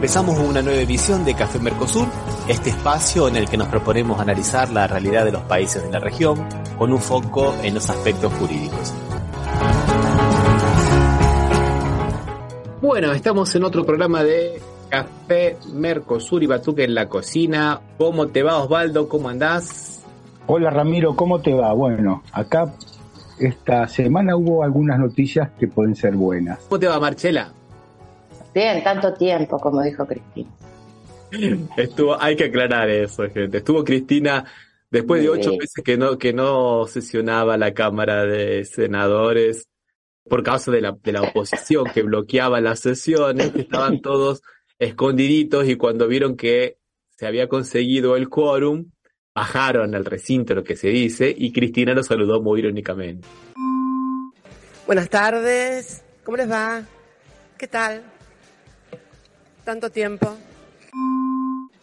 Empezamos una nueva edición de Café Mercosur, este espacio en el que nos proponemos analizar la realidad de los países de la región con un foco en los aspectos jurídicos. Bueno, estamos en otro programa de Café Mercosur y Batuque en la cocina. ¿Cómo te va Osvaldo? ¿Cómo andás? Hola Ramiro, ¿cómo te va? Bueno, acá esta semana hubo algunas noticias que pueden ser buenas. ¿Cómo te va Marchela? Bien, tanto tiempo, como dijo Cristina. Estuvo, hay que aclarar eso, gente. Estuvo Cristina después de ocho meses que no, que no sesionaba la Cámara de Senadores por causa de la, de la oposición que bloqueaba las sesiones, que estaban todos escondiditos y cuando vieron que se había conseguido el quórum, bajaron al recinto, lo que se dice, y Cristina nos saludó muy irónicamente. Buenas tardes, ¿cómo les va? ¿Qué tal? Tanto tiempo.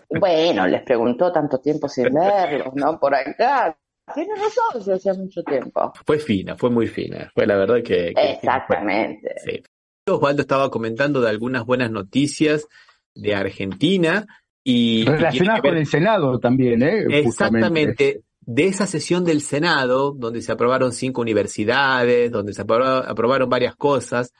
Bueno, les preguntó tanto tiempo sin verlos, ¿no? Por acá. Tiene razón, se hacía mucho tiempo. Fue fina, fue muy fina. Fue la verdad que. Exactamente. sí. Osvaldo estaba comentando de algunas buenas noticias de Argentina y. Relacionadas con el Senado también, ¿eh? Exactamente. De esa sesión del Senado, donde se aprobaron cinco universidades, donde se aprobaron varias cosas.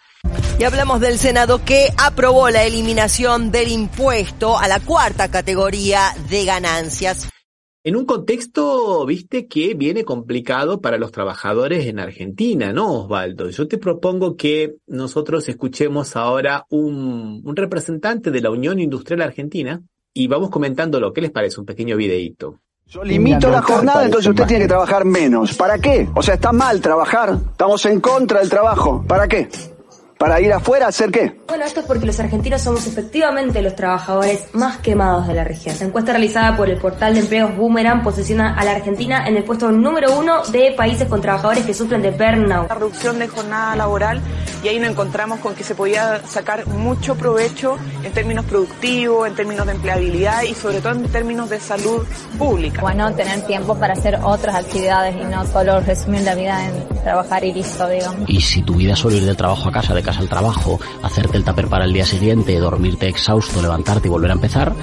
Y hablamos del Senado que aprobó la eliminación del impuesto a la cuarta categoría de ganancias. En un contexto, viste, que viene complicado para los trabajadores en Argentina, ¿no, Osvaldo? Yo te propongo que nosotros escuchemos ahora un, un representante de la Unión Industrial Argentina y vamos comentando lo que les parece, un pequeño videíto. Yo limito la jornada, entonces usted tiene que trabajar menos. ¿Para qué? O sea, está mal trabajar. Estamos en contra del trabajo. ¿Para qué? ¿Para ir afuera a hacer qué? Bueno, esto es porque los argentinos somos efectivamente los trabajadores más quemados de la región. La encuesta realizada por el portal de empleos Boomerang posiciona a la Argentina en el puesto número uno de países con trabajadores que sufren de burnout. La reducción de jornada laboral y ahí nos encontramos con que se podía sacar mucho provecho en términos productivos, en términos de empleabilidad y sobre todo en términos de salud pública. Bueno, tener tiempo para hacer otras actividades y no solo resumir la vida en trabajar y listo, digamos. Y si tu vida solo ir del trabajo a casa, de casa al trabajo, hacerte el tupper para el día siguiente, dormirte exhausto, levantarte y volver a empezar,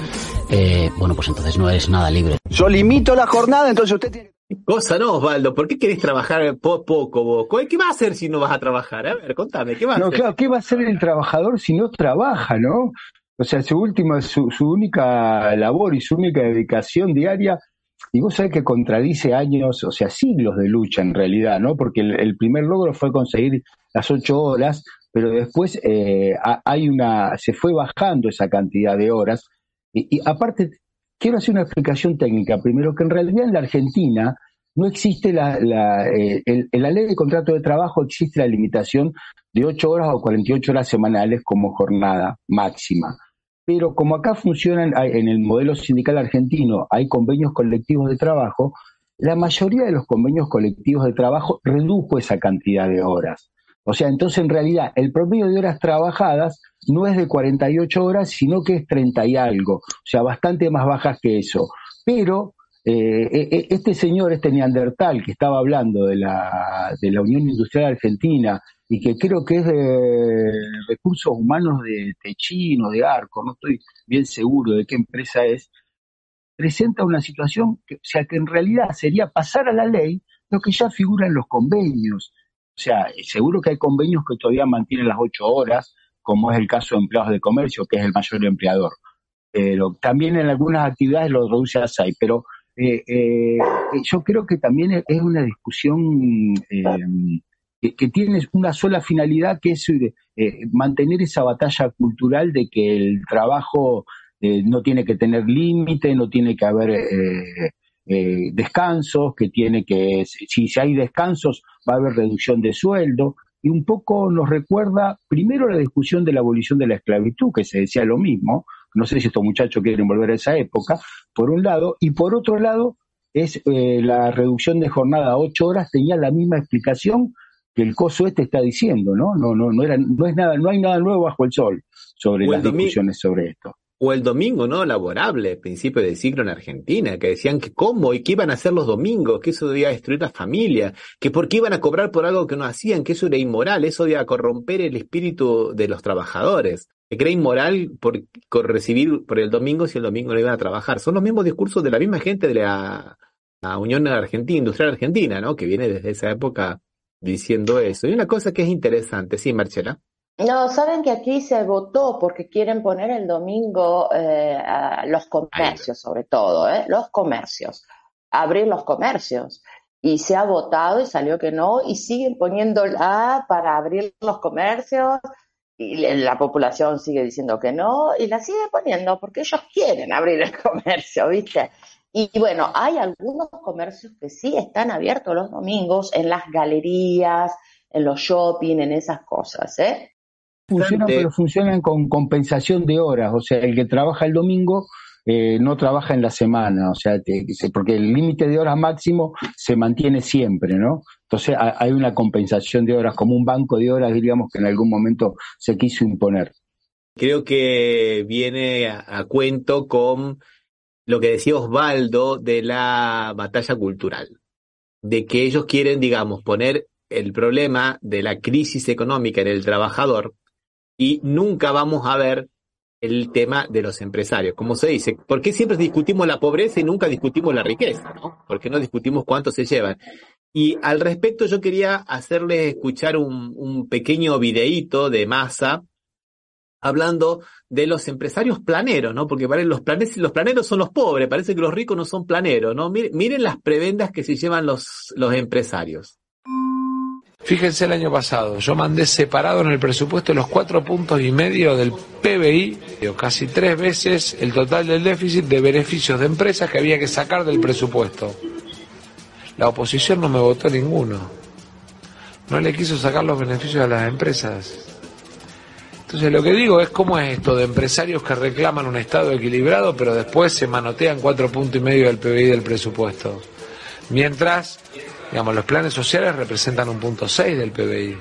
eh, bueno, pues entonces no eres nada libre. Yo limito la jornada, entonces usted tiene Cosa, ¿no, Osvaldo? ¿Por qué querés trabajar poco vos? ¿Qué va a hacer si no vas a trabajar? A ver, contame, ¿qué va a no, hacer? claro, ¿qué va a hacer el trabajador si no trabaja, no? O sea, su última, su, su única labor y su única dedicación diaria, y vos sabés que contradice años, o sea, siglos de lucha en realidad, ¿no? Porque el, el primer logro fue conseguir las ocho horas, pero después eh, hay una, se fue bajando esa cantidad de horas. Y, aparte, quiero hacer una explicación técnica. Primero, que en realidad en la Argentina no existe la, la, eh, en la ley de contrato de trabajo, existe la limitación de 8 horas o 48 horas semanales como jornada máxima. Pero como acá funcionan en el modelo sindical argentino, hay convenios colectivos de trabajo, la mayoría de los convenios colectivos de trabajo redujo esa cantidad de horas. O sea, entonces en realidad el promedio de horas trabajadas no es de 48 horas, sino que es 30 y algo, o sea, bastante más bajas que eso. Pero eh, este señor, este neandertal que estaba hablando de la, de la Unión Industrial Argentina y que creo que es de recursos humanos de Techino, de Arco, no estoy bien seguro de qué empresa es, presenta una situación que, o sea, que en realidad sería pasar a la ley lo que ya figura en los convenios. O sea, seguro que hay convenios que todavía mantienen las ocho horas, como es el caso de empleados de comercio, que es el mayor empleador. Pero también en algunas actividades lo reduce a seis. Pero eh, eh, yo creo que también es una discusión eh, que, que, tiene una sola finalidad, que es mantener esa batalla cultural de que el trabajo no tiene que tener límite, no tiene que haber eh, descansos, que tiene que, si, si hay descansos, va a haber reducción de sueldo, y un poco nos recuerda primero la discusión de la abolición de la esclavitud, que se decía lo mismo, no sé si estos muchachos quieren volver a esa época, por un lado, y por otro lado, es eh, la reducción de jornada a ocho horas tenía la misma explicación que el coso este está diciendo, ¿no? No, no, no era, no es nada, no hay nada nuevo bajo el sol sobre las discusiones sobre esto. O el domingo no laborable, principio del siglo en Argentina, que decían que cómo y qué iban a hacer los domingos, que eso debía destruir la familia, que por qué iban a cobrar por algo que no hacían, que eso era inmoral, eso iba a corromper el espíritu de los trabajadores. Que era inmoral por, por recibir por el domingo si el domingo no iban a trabajar. Son los mismos discursos de la misma gente de la, la Unión Argentina, Industrial Argentina, ¿no? Que viene desde esa época diciendo eso. Y una cosa que es interesante, sí, Marcela. No, saben que aquí se votó porque quieren poner el domingo eh, a los comercios, sobre todo, ¿eh? los comercios, abrir los comercios. Y se ha votado y salió que no, y siguen poniéndola para abrir los comercios, y la población sigue diciendo que no, y la sigue poniendo porque ellos quieren abrir el comercio, ¿viste? Y bueno, hay algunos comercios que sí están abiertos los domingos en las galerías, en los shopping, en esas cosas, ¿eh? Funcionan, pero funcionan con compensación de horas. O sea, el que trabaja el domingo eh, no trabaja en la semana. O sea, porque el límite de horas máximo se mantiene siempre, ¿no? Entonces hay una compensación de horas, como un banco de horas, diríamos, que en algún momento se quiso imponer. Creo que viene a, cuento con lo que decía Osvaldo de la batalla cultural, de que ellos quieren, digamos, poner el problema de la crisis económica en el trabajador y nunca vamos a ver el tema de los empresarios. Como se dice, ¿por qué siempre discutimos la pobreza y nunca discutimos la riqueza? ¿no? ¿Por qué no discutimos cuánto se llevan? Y al respecto yo quería hacerles escuchar un, pequeño videíto de masa hablando de los empresarios planeros, ¿no? Porque los, planes, los planeros son los pobres, parece que los ricos no son planeros, ¿no? Miren, miren las prebendas que se llevan los, los empresarios. Fíjense el año pasado, yo mandé separado en el presupuesto los cuatro puntos y medio del PBI, casi tres veces el total del déficit de beneficios de empresas que había que sacar del presupuesto. La oposición no me votó ninguno. No le quiso sacar los beneficios a las empresas. Entonces lo que digo es cómo es esto de empresarios que reclaman un Estado equilibrado pero después se manotean cuatro puntos y medio del PBI del presupuesto. Mientras Digamos, los planes sociales representan un punto 6 del PBI.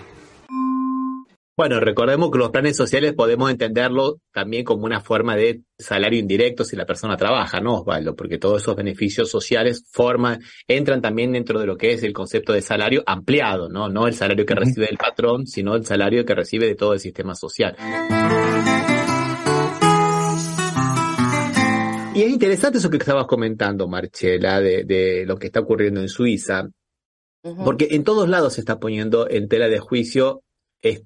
Bueno, recordemos que los planes sociales podemos entenderlo también como una forma de salario indirecto si la persona trabaja, ¿no, Osvaldo? Porque todos esos beneficios sociales forman, entran también dentro de lo que es el concepto de salario ampliado, ¿no? No el salario que recibe el patrón, sino el salario que recibe de todo el sistema social. Y es interesante eso que estabas comentando, Marchela, de, de lo que está ocurriendo en Suiza. Porque en todos lados se está poniendo en tela de juicio el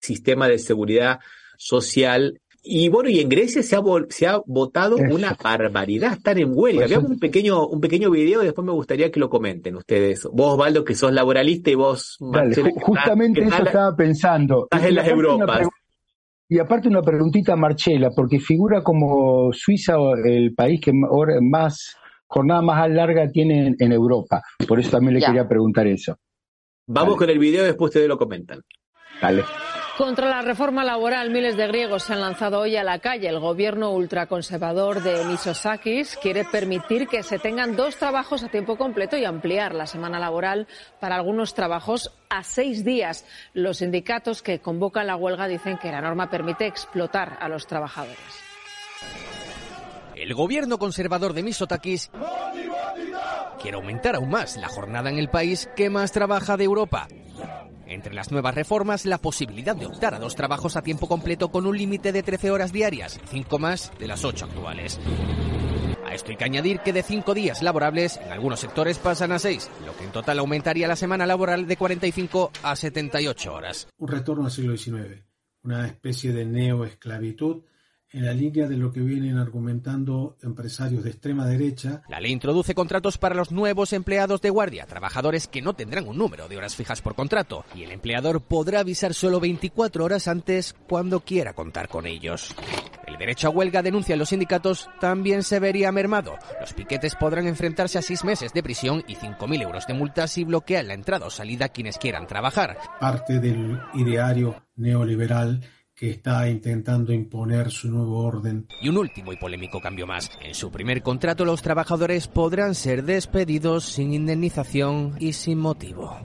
sistema de seguridad social. Y bueno, y en Grecia se ha, se ha votado una barbaridad, estar en huelga. Veamos un pequeño, un pequeño video y después me gustaría que lo comenten ustedes. Vos, Osvaldo, que sos laboralista y vos, Justamente eso estaba pensando. Estás en las Europas. Y aparte una preguntita a Marchela, porque figura como Suiza el país que más jornada más larga tiene en, Europa. Por eso también le quería preguntar eso. Vamos con el video y después ustedes lo comentan. Dale. Contra la reforma laboral, miles de griegos se han lanzado hoy a la calle. El gobierno ultraconservador de Misosakis quiere permitir que se tengan dos trabajos a tiempo completo y ampliar la semana laboral para algunos trabajos a seis días. Los sindicatos que convocan la huelga dicen que la norma permite explotar a los trabajadores. El gobierno conservador de Misotakis quiere aumentar aún más la jornada en el país que más trabaja de Europa. Entre las nuevas reformas, la posibilidad de optar a dos trabajos a tiempo completo con un límite de 13 horas diarias, cinco más de las ocho actuales. A esto hay que añadir que de cinco días laborables, en algunos sectores pasan a seis, lo que en total aumentaría la semana laboral de 45 a 78 horas. Un retorno al siglo XIX, una especie de neoesclavitud en la línea de lo que vienen argumentando empresarios de extrema derecha. La ley introduce contratos para los nuevos empleados de guardia, trabajadores que no tendrán un número de horas fijas por contrato, y el empleador podrá avisar solo 24 horas antes cuando quiera contar con ellos. El derecho a huelga, denuncia los sindicatos, también se vería mermado. Los piquetes podrán enfrentarse a seis meses de prisión y 5.000 euros de multa si bloquean la entrada o salida a quienes quieran trabajar. Parte del ideario neoliberal que está intentando imponer su nuevo orden. Y un último y polémico cambio más. En su primer contrato los trabajadores podrán ser despedidos sin indemnización y sin motivo.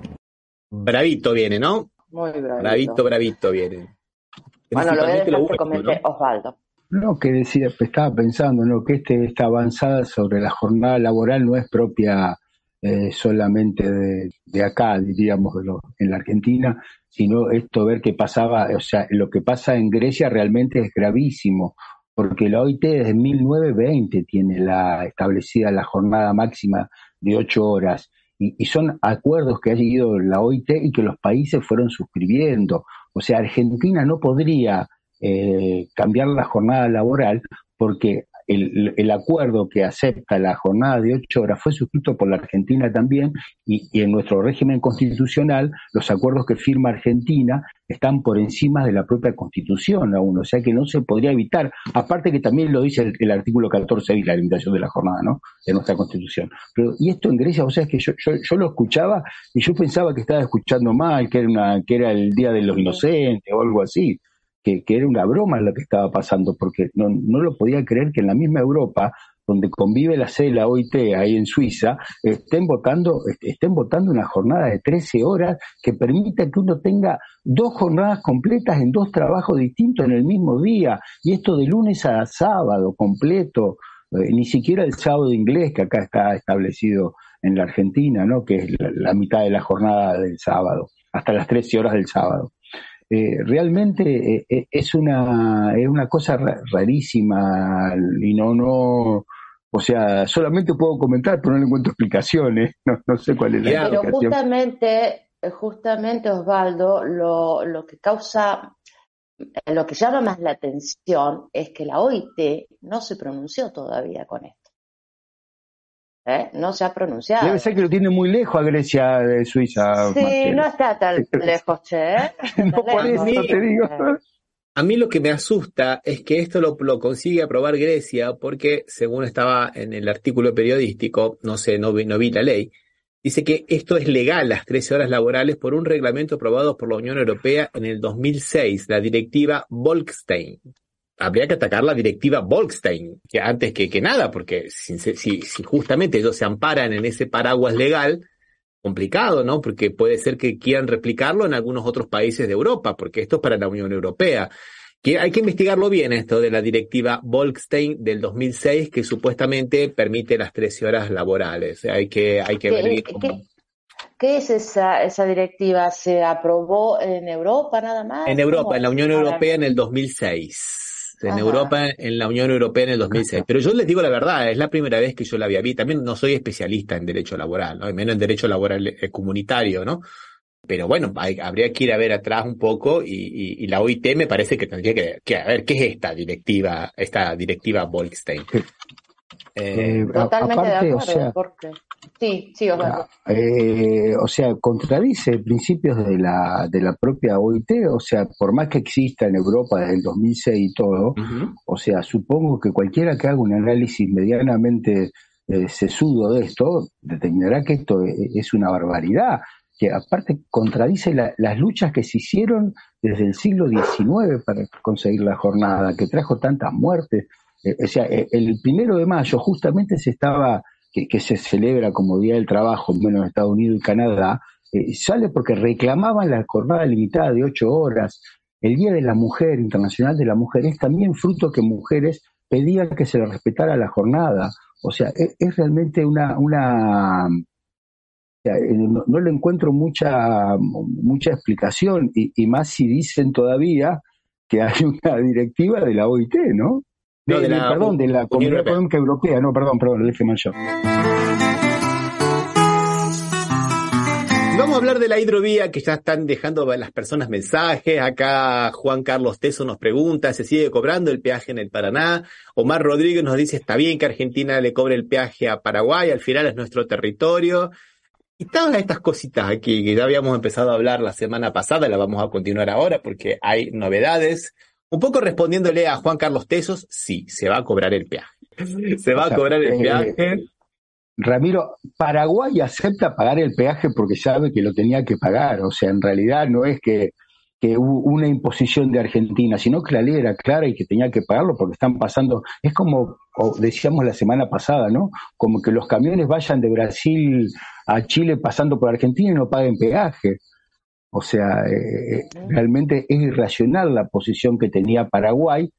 Bravito viene, ¿no? Muy bravito. Bravito, bravito viene. Bueno, lo voy a dejar que comente Osvaldo. No, que decía, estaba pensando, ¿no? Que este, esta avanzada sobre la jornada laboral no es propia eh, solamente de, acá, diríamos, en la Argentina, sino esto ver qué pasaba, o sea, lo que pasa en Grecia realmente es gravísimo, porque la OIT desde 1920 tiene la establecida la jornada máxima de ocho horas, y, son acuerdos que ha seguido la OIT y que los países fueron suscribiendo. O sea, Argentina no podría eh, cambiar la jornada laboral porque el, acuerdo que acepta la jornada de ocho horas fue suscrito por la Argentina también y, en nuestro régimen constitucional los acuerdos que firma Argentina están por encima de la propia constitución aún, o sea que no se podría evitar, aparte que también lo dice el, artículo 14 y la limitación de la jornada, ¿no? De nuestra constitución. Pero, y esto en Grecia, o sea, es que yo, yo, lo escuchaba y yo pensaba que estaba escuchando mal, que era, una, que era el Día de los Inocentes o algo así que, era una broma lo que estaba pasando, porque no, no lo podía creer que en la misma Europa, donde convive la C, la OIT, ahí en Suiza, estén votando, estén votando una jornada de 13 horas que permita que uno tenga dos jornadas completas en dos trabajos distintos en el mismo día, y esto de lunes a sábado completo, eh, ni siquiera el sábado inglés que acá está establecido en la Argentina, ¿no? que es la, la mitad de la jornada del sábado, hasta las 13 horas del sábado. Eh, realmente eh, eh, es una es una cosa rarísima y no no o sea solamente puedo comentar pero no le encuentro explicaciones no, sé cuál es la pero justamente justamente Osvaldo lo, lo que causa lo que llama más la atención es que la OIT no se pronunció todavía con esto ¿eh? no se ha pronunciado. Debe ser que lo tiene muy lejos a Grecia de Suiza. Sí, no está tan lejos, che. ¿eh? no, por eso te digo. A mí lo que me asusta es que esto lo, lo, consigue aprobar Grecia porque, según estaba en el artículo periodístico, no sé, no vi, no vi la ley, dice que esto es legal, las 13 horas laborales, por un reglamento aprobado por la Unión Europea en el 2006, la directiva Bolkestein habría que atacar la directiva Bolkestein, que antes que, que nada, porque si, si, justamente ellos se amparan en ese paraguas legal, complicado, ¿no? Porque puede ser que quieran replicarlo en algunos otros países de Europa, porque esto es para la Unión Europea. Que hay que investigarlo bien esto de la directiva Bolkestein del 2006, que supuestamente permite las 13 horas laborales. Hay que, hay que ver ¿qué, ¿Qué es esa, esa directiva? ¿Se aprobó en Europa nada más? En Europa, en la Unión Europea en el 2006 en Europa, en la Unión Europea en el 2006. Pero yo les digo la verdad, es la primera vez que yo la había visto. También no soy especialista en derecho laboral, ¿no? menos en derecho laboral eh, comunitario, ¿no? Pero bueno, habría que ir a ver atrás un poco y, la OIT me parece que tendría que, que, a ver qué es esta directiva, esta directiva Bolkestein. Eh, Totalmente de acuerdo, o sea, porque... Sí, sí, eh, o sea, contradice principios de la, de la propia OIT, o sea, por más que exista en Europa desde el 2006 y todo, o sea, supongo que cualquiera que haga un análisis medianamente eh, sesudo de esto, determinará que esto e, e, es, una barbaridad, que aparte contradice las luchas que se hicieron desde el siglo XIX para conseguir la jornada, que trajo tantas muertes. Eh, o sea, e, el primero de mayo justamente se estaba que, se celebra como Día del Trabajo, menos en Estados Unidos y Canadá, eh, sale porque reclamaban la jornada limitada de ocho horas. El Día de la Mujer, Internacional de la Mujer, es también fruto que mujeres pedían que se les respetara la jornada. O sea, e, es, realmente una, una eh, no, le encuentro mucha, mucha explicación, y, más si dicen todavía que hay una directiva de la OIT, ¿no? No, de, la, perdón, de la Comunidad Económica Europea, no, perdón, perdón, lo dije mal yo. Vamos a hablar de la hidrovía que ya están dejando las personas mensajes. Acá Juan Carlos Teso nos pregunta, ¿se sigue cobrando el peaje en el Paraná? Omar Rodríguez nos dice, está bien que Argentina le cobre el peaje a Paraguay, al final es nuestro territorio. Y todas estas cositas aquí que ya habíamos empezado a hablar la semana pasada, la vamos a continuar ahora porque hay novedades. Un poco respondiéndole a Juan Carlos Tesos, sí, se va a cobrar el peaje. Se va a cobrar el eh, peaje. Ramiro, Paraguay acepta pagar el peaje porque sabe que lo tenía que pagar. O sea, en realidad no es que, que hubo una imposición de Argentina, sino que la ley era clara y que tenía que pagarlo porque están pasando. Es como decíamos la semana pasada, ¿no? Como que los camiones vayan de Brasil a Chile pasando por Argentina y no paguen peaje. O sea, eh, realmente es irracional la posición que tenía Paraguay,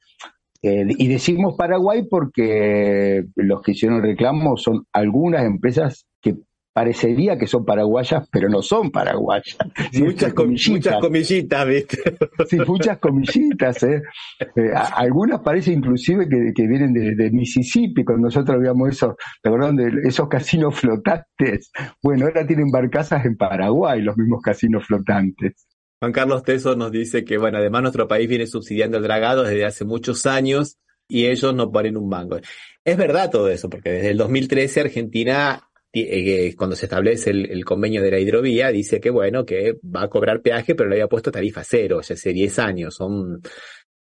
Eh, y decimos Paraguay porque los que hicieron el reclamo son algunas empresas que parecería que son paraguayas, pero no son paraguayas. Muchas comillitas. Muchas comillitas, ¿viste? Sí, muchas comillitas. ¿eh? eh algunas parece inclusive que, vienen de, Mississippi, cuando nosotros veíamos esos, De esos casinos flotantes. Bueno, ahora tienen barcazas en Paraguay, los mismos casinos flotantes. Juan Carlos Teso nos dice que, bueno, además nuestro país viene subsidiando el dragado desde hace muchos años y ellos no ponen un mango. Es verdad todo eso, porque desde el 2013 Argentina cuando se establece el, convenio de la hidrovía, dice que bueno, que va a cobrar peaje, pero le había puesto tarifa cero, ya hace 10 años. Son...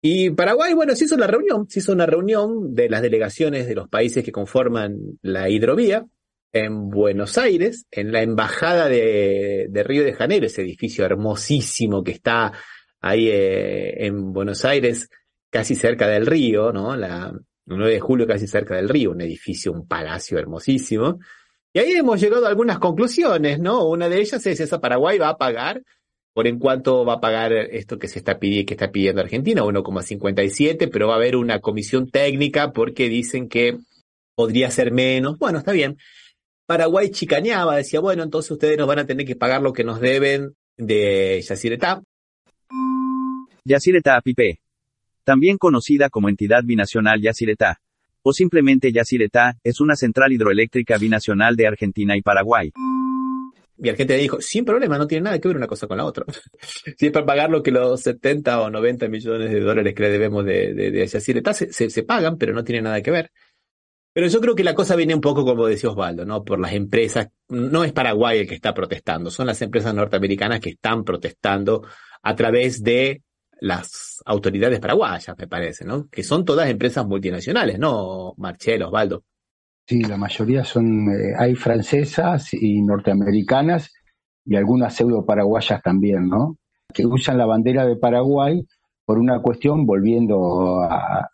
Y Paraguay, bueno, se hizo la reunión, se hizo una reunión de las delegaciones de los países que conforman la hidrovía en Buenos Aires, en la embajada de, Río de Janeiro, ese edificio hermosísimo que está ahí eh, en Buenos Aires, casi cerca del río, ¿no? El 9 de julio casi cerca del río, un edificio, un palacio hermosísimo. Y ahí hemos llegado a algunas conclusiones, ¿no? Una de ellas es esa Paraguay va a pagar por en cuanto va a pagar esto que se está pidiendo, Argentina, 1,57, pero va a haber una comisión técnica porque dicen que podría ser menos. Bueno, está bien. Paraguay chicañaba, decía, bueno, entonces ustedes nos van a tener que pagar lo que nos deben de Yacyretá. Yacyretá Pipe. También conocida como entidad binacional Yacyretá o simplemente Yacyretá, es una central hidroeléctrica binacional de Argentina y Paraguay. Y Argentina dijo, sin problema, no tiene nada que ver una cosa con la otra. si es para pagar lo que los 70 o 90 millones de dólares que le debemos de, de, de se, se, pagan, pero no tiene nada que ver. Pero yo creo que la cosa viene un poco como decía Osvaldo, ¿no? Por las empresas, no es Paraguay el que está protestando, son las empresas norteamericanas que están protestando a través de las autoridades paraguayas, me parece, ¿no? Que son todas empresas multinacionales, ¿no, Marcelo, Osvaldo? Sí, la mayoría son, eh, hay francesas y norteamericanas y algunas pseudo paraguayas también, ¿no? Que usan la bandera de Paraguay por una cuestión, volviendo a,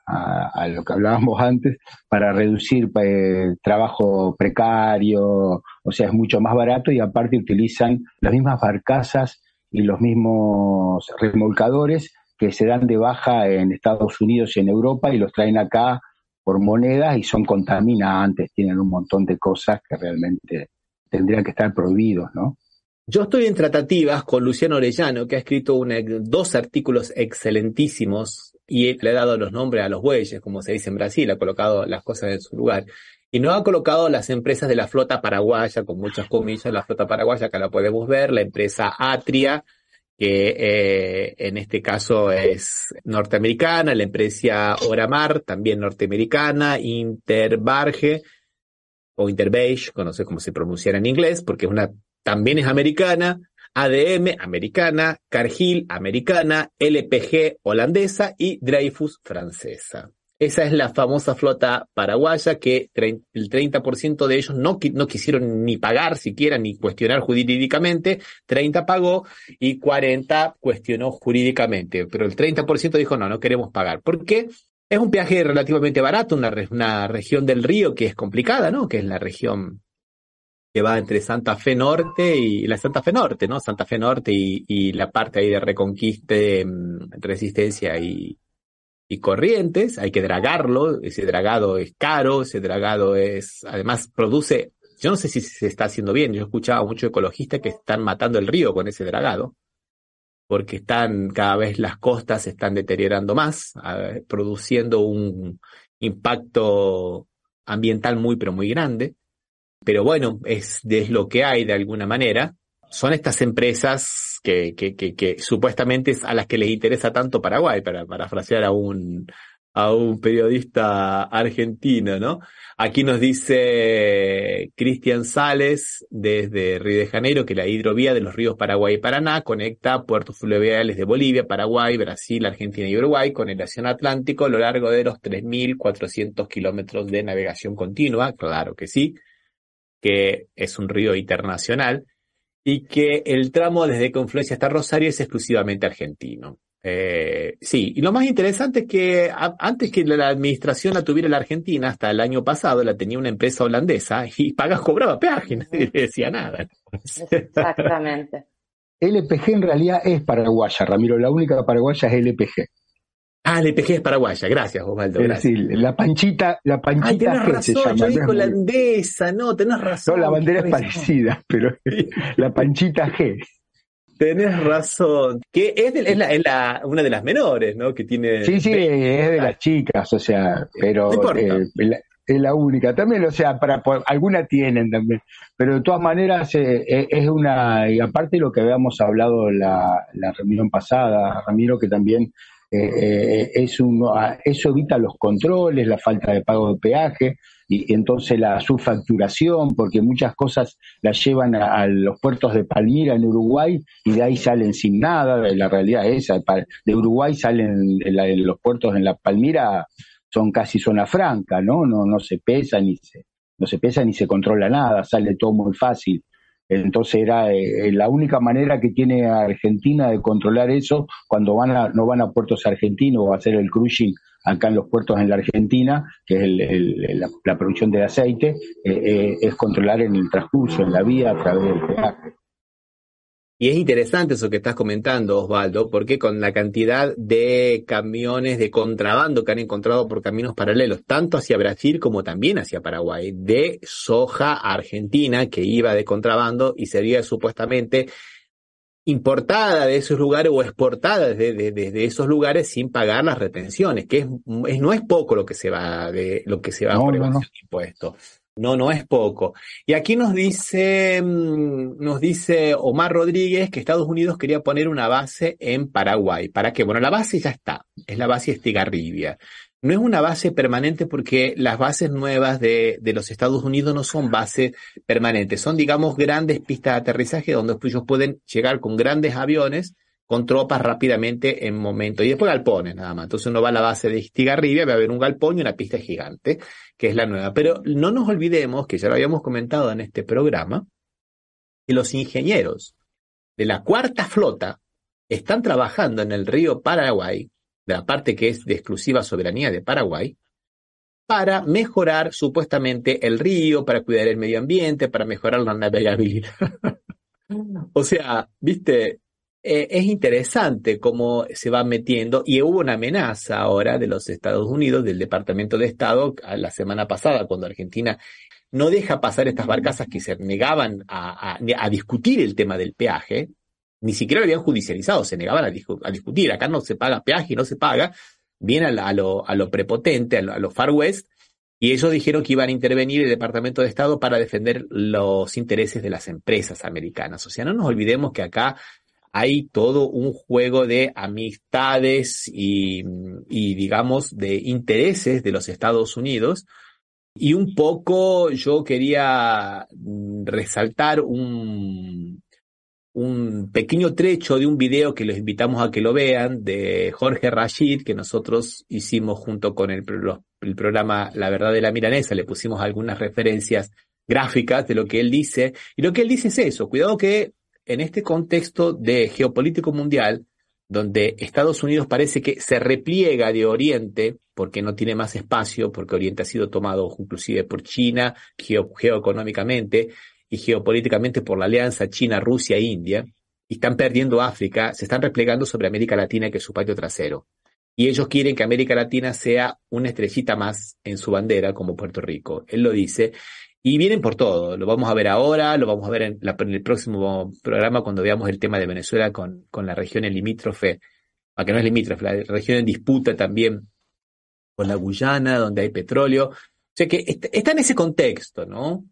lo que hablábamos antes, para reducir eh, trabajo precario, o sea, es mucho más barato y aparte utilizan las mismas barcazas y los mismos remolcadores que se dan de baja en Estados Unidos y en Europa y los traen acá por monedas y son contaminantes, tienen un montón de cosas que realmente tendrían que estar prohibidos, ¿no? Yo estoy en tratativas con Luciano Orellano, que ha escrito dos artículos excelentísimos y le ha dado los nombres a los bueyes, como se dice en Brasil, ha colocado las cosas en su lugar. Y no ha colocado las empresas de la flota paraguaya, con muchas comillas, la flota paraguaya, que la podemos ver, la empresa Atria, que eh, en este caso es norteamericana, la empresa Oramar, también norteamericana, Interbarge o Interbeige, no sé cómo se pronunciara en inglés, porque una, también es americana, ADM, americana, Cargill, americana, LPG, holandesa y Dreyfus, francesa. Esa es la famosa flota paraguaya que el 30% de ellos no, no quisieron ni pagar siquiera ni cuestionar jurídicamente, 30 pagó y 40 cuestionó jurídicamente, pero el 30% dijo no, no queremos pagar. ¿Por qué? Es un peaje relativamente barato, una, una región del río que es complicada, ¿no? Que es la región que va entre Santa Fe Norte y la Santa Fe Norte, ¿no? Santa Fe Norte y, y la parte ahí de Reconquista, mm, Resistencia y, y corrientes, hay que dragarlo, ese dragado es caro, ese dragado es, además produce, yo no sé si se está haciendo bien, yo he escuchado a muchos ecologistas que están matando el río con ese dragado, porque están, cada vez las costas se están deteriorando más, produciendo un impacto ambiental muy, pero muy grande. Pero bueno, es, es lo que hay de alguna manera. Son estas empresas que, que, que, que, supuestamente es a las que les interesa tanto Paraguay, para parafrasear a un, a un periodista argentino, ¿no? Aquí nos dice Cristian Sales desde Río de Janeiro que la hidrovía de los ríos Paraguay y Paraná conecta puertos fluviales de Bolivia, Paraguay, Brasil, Argentina y Uruguay con el Océano Atlántico a lo largo de los 3.400 kilómetros de navegación continua, claro que sí, que es un río internacional y que el tramo desde Confluencia hasta Rosario es exclusivamente argentino. Eh, sí, y lo más interesante es que antes que la administración la tuviera la Argentina, hasta el año pasado la tenía una empresa holandesa y pagas cobraba peaje, nadie decía nada. Exactamente. LPG en realidad es paraguaya, Ramiro, la única paraguaya es LPG. Ah, la IPG es paraguaya, gracias Osvaldo. Es decir, la panchita, la panchita Ay, tenés razón, se llama. yo dije holandesa, no, tenés razón. No, la bandera es parecida, pero la panchita G. Tenés razón. Que es, de- es la, es la- una de las menores, ¿no? Que tiene. Sí, sí, es de las chicas, o sea, pero eh, la- es la única. También, o sea, para alguna tienen también, pero de todas maneras eh, eh, es una, y aparte lo que habíamos hablado la, la reunión pasada, Ramiro, que también eh, eh, es uno, ah, eso evita los controles, la falta de pago de peaje y, entonces la subfacturación, porque muchas cosas las llevan a, los puertos de Palmira en Uruguay y de ahí salen sin nada, la realidad es esa, de Uruguay salen los puertos en la Palmira son casi zona franca, ¿no? No, no se pesa ni se, no se pesa ni se controla nada, sale todo muy fácil. Entonces era eh, la única manera que tiene Argentina de controlar eso cuando van a, no van a puertos argentinos o hacer el cruising acá en los puertos en la Argentina, que es el- el- la, la producción de aceite, eh, eh, es controlar en el transcurso, en la vía a través del peaje. Y es interesante eso que estás comentando, Osvaldo, porque con la cantidad de camiones de contrabando que han encontrado por caminos paralelos, tanto hacia Brasil como también hacia Paraguay, de soja argentina que iba de contrabando y sería supuestamente importada de esos lugares o exportada desde, de- desde esos lugares sin pagar las retenciones, que es, es- no es poco lo que se va de lo que se va No, por no, no. de impuestos. No, no es poco. Y aquí nos dice, mm, nos dice Omar Rodríguez que Estados Unidos quería poner una base en Paraguay. ¿Para qué? Bueno, la base ya está. Es la base Estigarribia. No es una base permanente porque las bases nuevas de, de los Estados Unidos no son bases permanentes. Son, digamos, grandes pistas de aterrizaje donde ellos pueden llegar con grandes aviones con tropas rápidamente en momento. Y después galpones nada más. Entonces uno va a la base de Estigarribia, va a haber un galpón y una pista gigante, que es la nueva. Pero no nos olvidemos, que ya lo habíamos comentado en este programa, que los ingenieros de la cuarta flota están trabajando en el río Paraguay, de la parte que es de exclusiva soberanía de Paraguay, para mejorar supuestamente el río, para cuidar el medio ambiente, para mejorar la navegabilidad. o sea, viste, eh, es interesante cómo se va metiendo y hubo una amenaza ahora de los Estados Unidos, del Departamento de Estado, la semana pasada, cuando Argentina no deja pasar estas barcazas que se negaban a, a- discutir el tema del peaje, ni siquiera lo habían judicializado, se negaban a, discu- a discutir, acá no se paga peaje y no se paga, viene a lo, a lo prepotente, a lo, a lo Far West, y ellos dijeron que iban a intervenir el Departamento de Estado para defender los intereses de las empresas americanas. O sea, no nos olvidemos que acá hay todo un juego de amistades y, digamos, de intereses de los Estados Unidos. Y un poco yo quería mm, resaltar un, un pequeño trecho de un video que los invitamos a que lo vean de Jorge Rashid, que nosotros hicimos junto con el, el programa La Verdad de la Milanesa, le pusimos algunas referencias gráficas de lo que él dice. Y lo que él dice es eso, cuidado que en este contexto de geopolítico mundial, donde Estados Unidos parece que se repliega de Oriente porque no tiene más espacio, porque Oriente ha sido tomado inclusive por China geo- geoeconómicamente y geopolíticamente por la alianza China-Rusia-India, y están perdiendo África, se están replegando sobre América Latina, que es su patio trasero. Y ellos quieren que América Latina sea una estrellita más en su bandera, como Puerto Rico. Él lo dice. Y vienen por todo. Lo vamos a ver ahora, lo vamos a ver en, el próximo programa cuando veamos el tema de Venezuela con, con la región en limítrofe, a que no es limítrofe, la región en disputa también con la Guyana, donde hay petróleo. O sea que est- está en ese contexto, ¿no?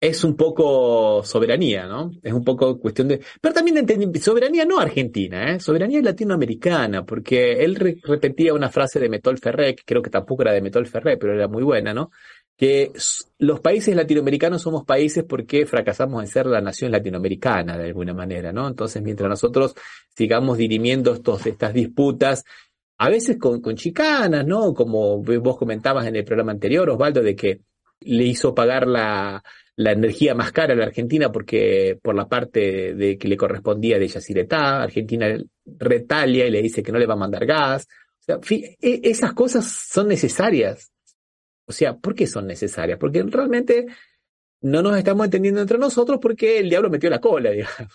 Es un poco soberanía, ¿no? Es un poco cuestión de... Pero también entendí, soberanía no argentina, ¿eh? Soberanía latinoamericana, porque él re- repetía una frase de Metol Ferré, que creo que tampoco era de Metol Ferré, pero era muy buena, ¿no? Que los países latinoamericanos somos países porque fracasamos en ser la nación latinoamericana, de alguna manera, ¿no? Entonces, mientras nosotros sigamos dirimiendo estos, estas disputas, a veces con, con chicanas, ¿no? Como vos comentabas en el programa anterior, Osvaldo, de que le hizo pagar la, la energía más cara a la Argentina porque por la parte de que le correspondía de Yacyretá, Argentina retalia y le dice que no le va a mandar gas. O sea, e- esas cosas son necesarias. O sea, ¿por qué son necesarias? Porque realmente no nos estamos entendiendo entre nosotros porque el diablo metió la cola, digamos.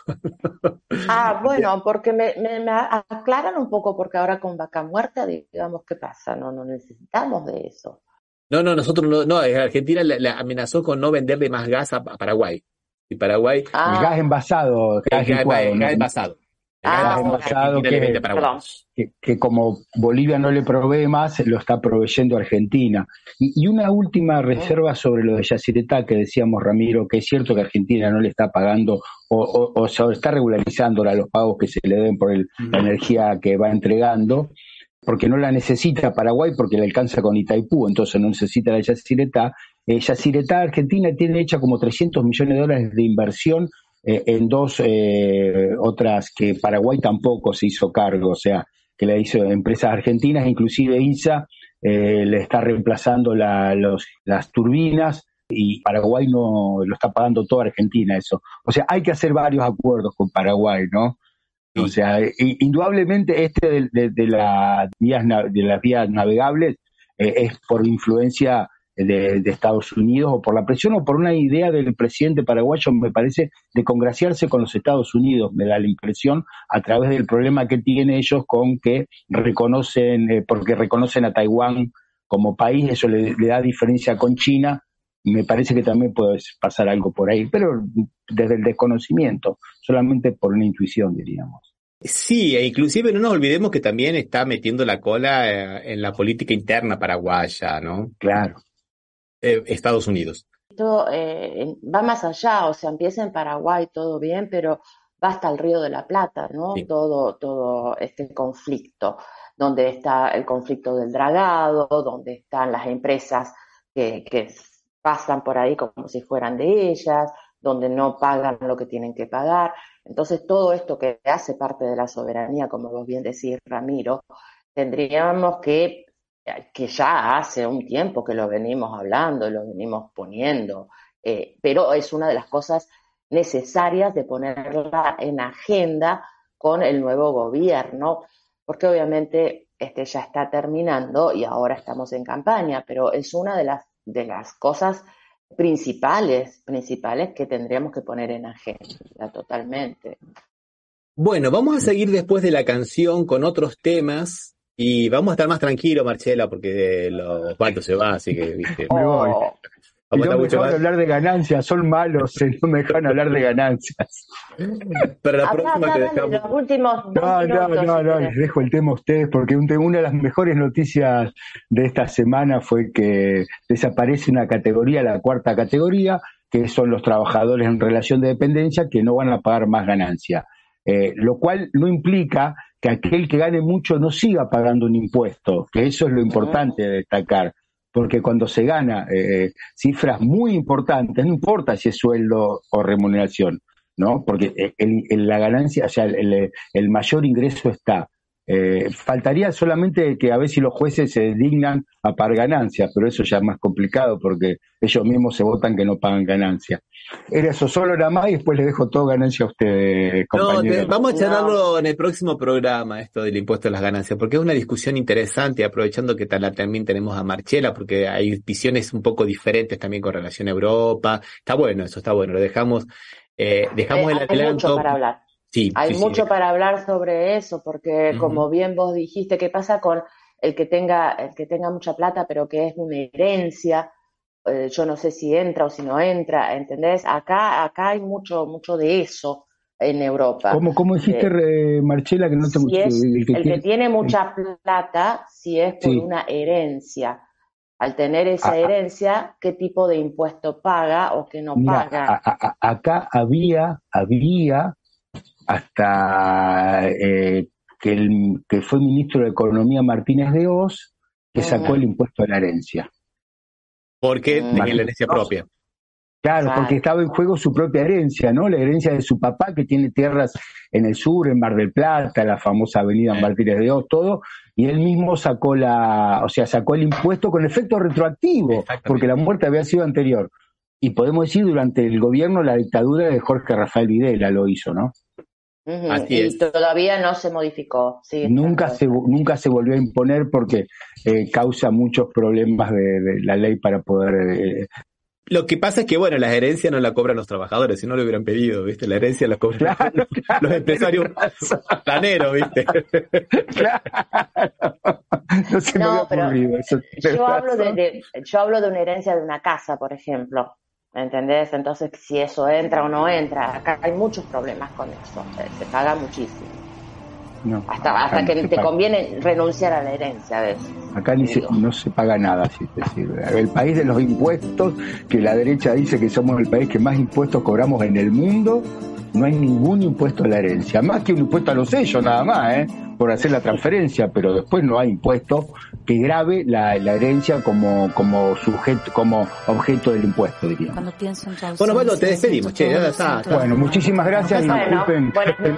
Ah, bueno, porque me, me, aclaran un poco, porque ahora con vaca muerta, digamos, ¿qué pasa? No, no necesitamos de eso. No, no, nosotros no, no, Argentina le, amenazó con no venderle más gas a, Paraguay. Y Paraguay. Ah. gas envasado, gas, gas envasado. Ah, que, como Bolivia no le provee más, lo está proveyendo Argentina. Y, una última reserva sobre lo de Yacyretá que decíamos, Ramiro, que es cierto que Argentina no le está pagando o, o, está regularizando los pagos que se le den por la energía que va entregando, porque no la necesita Paraguay porque le alcanza con Itaipú, entonces no necesita la Yacyretá. Eh, Yacyretá Argentina tiene hecha como 300 millones de dólares de inversión eh, en dos eh, otras que Paraguay tampoco se hizo cargo, o sea, que le hizo empresas argentinas, inclusive INSA eh, le está reemplazando las turbinas y Paraguay no lo está pagando toda Argentina eso. O sea, hay que hacer varios acuerdos con Paraguay, ¿no? O sea, indudablemente este de, de, las vías de las vías navegables es por influencia de, Estados Unidos o por la presión o por una idea del presidente paraguayo, me parece, de congraciarse con los Estados Unidos, me da la impresión, a través del problema que tienen ellos con que reconocen, eh, porque reconocen a Taiwán como país, eso le, da diferencia con China, me parece que también puede pasar algo por ahí, pero desde el desconocimiento, solamente por una intuición, diríamos. Sí, e inclusive no nos olvidemos que también está metiendo la cola eh, en la política interna paraguaya, ¿no? Claro. Eh, Estados Unidos. Esto eh, va más allá, o sea, empieza en Paraguay todo bien, pero va hasta el Río de la Plata, ¿no? Todo, todo este conflicto, donde está el conflicto del dragado, donde están las empresas que, que pasan por ahí como si fueran de ellas, donde no pagan lo que tienen que pagar. Entonces, todo esto que hace parte de la soberanía, como vos bien decís, Ramiro, tendríamos que que ya hace un tiempo que lo venimos hablando, lo venimos poniendo, eh, pero es una de las cosas necesarias de ponerla en agenda con el nuevo gobierno, porque obviamente este ya está terminando y ahora estamos en campaña, pero es una de las, de las cosas principales, principales que tendríamos que poner en agenda totalmente. Bueno, vamos a seguir después de la canción con otros temas y vamos a estar más tranquilos, Marcela, porque los Osvaldo se va, así que, viste. Me voy. no me dejan hablar de ganancias, son malos, no me dejan hablar de ganancias. Pero la próxima te dejamos. Los últimos no, no, no, no, les dejo el tema a ustedes porque una de las mejores noticias de esta semana fue que desaparece una categoría, la cuarta categoría, que son los trabajadores en relación de dependencia que no van a pagar más ganancia. Eh, lo cual no implica que aquel que gane mucho no siga pagando un impuesto, que eso es lo importante de destacar, porque cuando se gana eh, cifras muy importantes, no importa si es sueldo o remuneración, ¿no? Porque el, la ganancia, o sea, el, el mayor ingreso está. Eh, faltaría solamente que a veces los jueces se dignan a pagar ganancias, pero eso ya es más complicado porque ellos mismos se votan que no pagan ganancias. Era eso solo era más y después le dejo todo ganancia a ustedes, No, vamos a charlarlo en el próximo programa, esto del impuesto a las ganancias, porque es una discusión interesante, aprovechando que también tenemos a Marchela, porque hay visiones un poco diferentes también con relación a Europa. Está bueno, eso está bueno, lo dejamos, eh, dejamos eh, el adelanto. para hablar. Sí, hay mucho para hablar sobre eso, porque como bien vos dijiste, ¿qué pasa con el que tenga, el que tenga mucha plata, pero que es una herencia? Eh, yo no sé si entra o si no entra, ¿entendés? Acá, acá hay mucho, mucho de eso en Europa. ¿Cómo, cómo dijiste, eh, Marchela, que no te si el, que, tiene... mucha plata, si es por una herencia. Al tener esa ah, ah. herencia, ¿qué tipo de impuesto paga o qué no paga? acá había, había hasta eh, que, el, que fue ministro de Economía Martínez de Oz, que sacó el impuesto a la herencia. Porque mm. tenía la herencia propia. Claro, porque estaba en juego su propia herencia, ¿no? La herencia de su papá, que tiene tierras en el sur, en Mar del Plata, la famosa avenida Martínez de Oz, todo, y él mismo sacó la, o sea, sacó el impuesto con efecto retroactivo, porque la muerte había sido anterior. Y podemos decir, durante el gobierno, la dictadura de Jorge Rafael Videla lo hizo, ¿no? Y todavía no se modificó. nunca, se, nunca se volvió a imponer porque eh, causa muchos problemas de, la ley para poder... Eh, Lo que pasa es que, bueno, la herencia no la cobran los trabajadores, si no lo hubieran pedido, ¿viste? La herencia la cobran los, empresarios planeros, ¿viste? No, pero yo hablo de, yo hablo de una herencia de una casa, por ejemplo. ¿Entendés? Entonces, si eso entra o no entra, acá hay muchos problemas con eso. Se, paga muchísimo. hasta hasta que te conviene renunciar a la herencia a veces. Acá ni no se paga nada, si te sirve. El país de los impuestos, que la derecha dice que somos el país que más impuestos cobramos en el mundo, no hay ningún impuesto a la herencia, más que un impuesto a los sellos nada más, ¿eh? por hacer la transferencia, pero después no hay impuesto que grave la, herencia como, como sujeto, como objeto del impuesto, diría. Bueno, bueno, te despedimos, che, ya está, Bueno, muchísimas gracias, disculpen,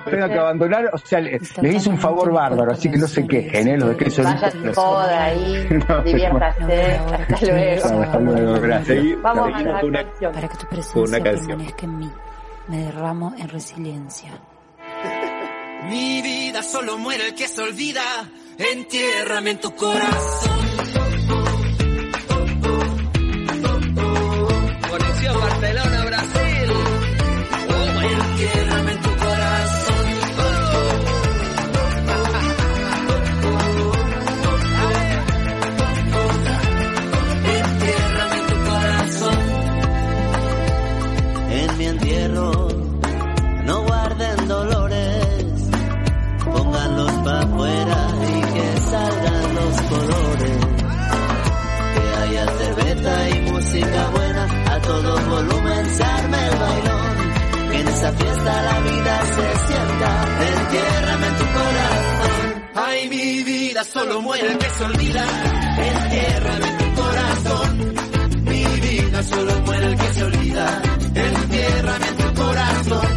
tengo que abandonar, o sea, les, hice un favor bárbaro, así que no se quejen, ¿eh? Los de queso Vayan joda ahí, diviértase, hasta luego. Hasta luego, gracias. Vamos a la canción. Para que tu presencia permanezca en mí me derramo en resiliencia. Mi vida solo muere el que se olvida, entiérrame en tu corazón. Conexión Barcelona, Brasil. Oh, a todo volumen se el bailón. En esa fiesta la vida se sienta, entiérrame en tu corazón. Ay, mi vida solo muere el que se olvida, entiérrame en tu corazón. Mi vida solo muere el que se olvida, entiérrame en tu corazón.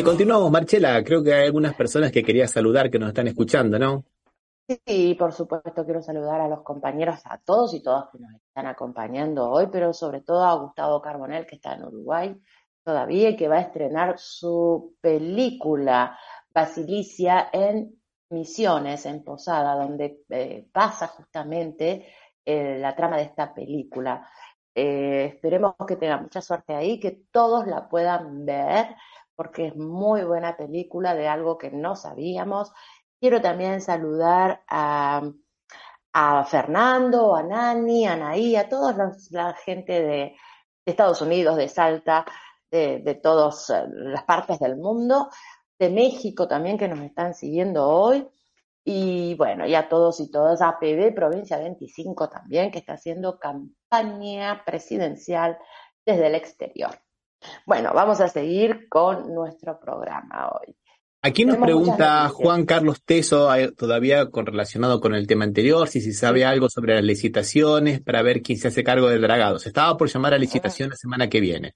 Continuamos, Marchela. Creo que hay algunas personas que quería saludar que nos están escuchando, ¿no? Sí, por supuesto, quiero saludar a los compañeros, a todos y todas que nos están acompañando hoy, pero sobre todo a Gustavo Carbonell, que está en Uruguay todavía y que va a estrenar su película Basilicia en Misiones, en Posada, donde eh, pasa justamente eh, la trama de esta película. Eh, esperemos que tengan mucha suerte ahí, que todos la puedan ver, porque es muy buena película de algo que no sabíamos. Quiero también saludar a, a Fernando, a Nani, a Anaí, a toda la gente de, Estados Unidos, de Salta, de, de todas eh, las partes del mundo, de México también que nos están siguiendo hoy. Y bueno, y a todos y todas, APB Provincia 25 también, que está haciendo campaña presidencial desde el exterior. Bueno, vamos a seguir con nuestro programa hoy. Aquí nos Tenemos pregunta. Juan Carlos Teso, eh, todavía con, relacionado con el tema anterior, si se sabe algo sobre las licitaciones para ver quién se hace cargo del dragado. Se estaba por llamar a licitación la semana que viene.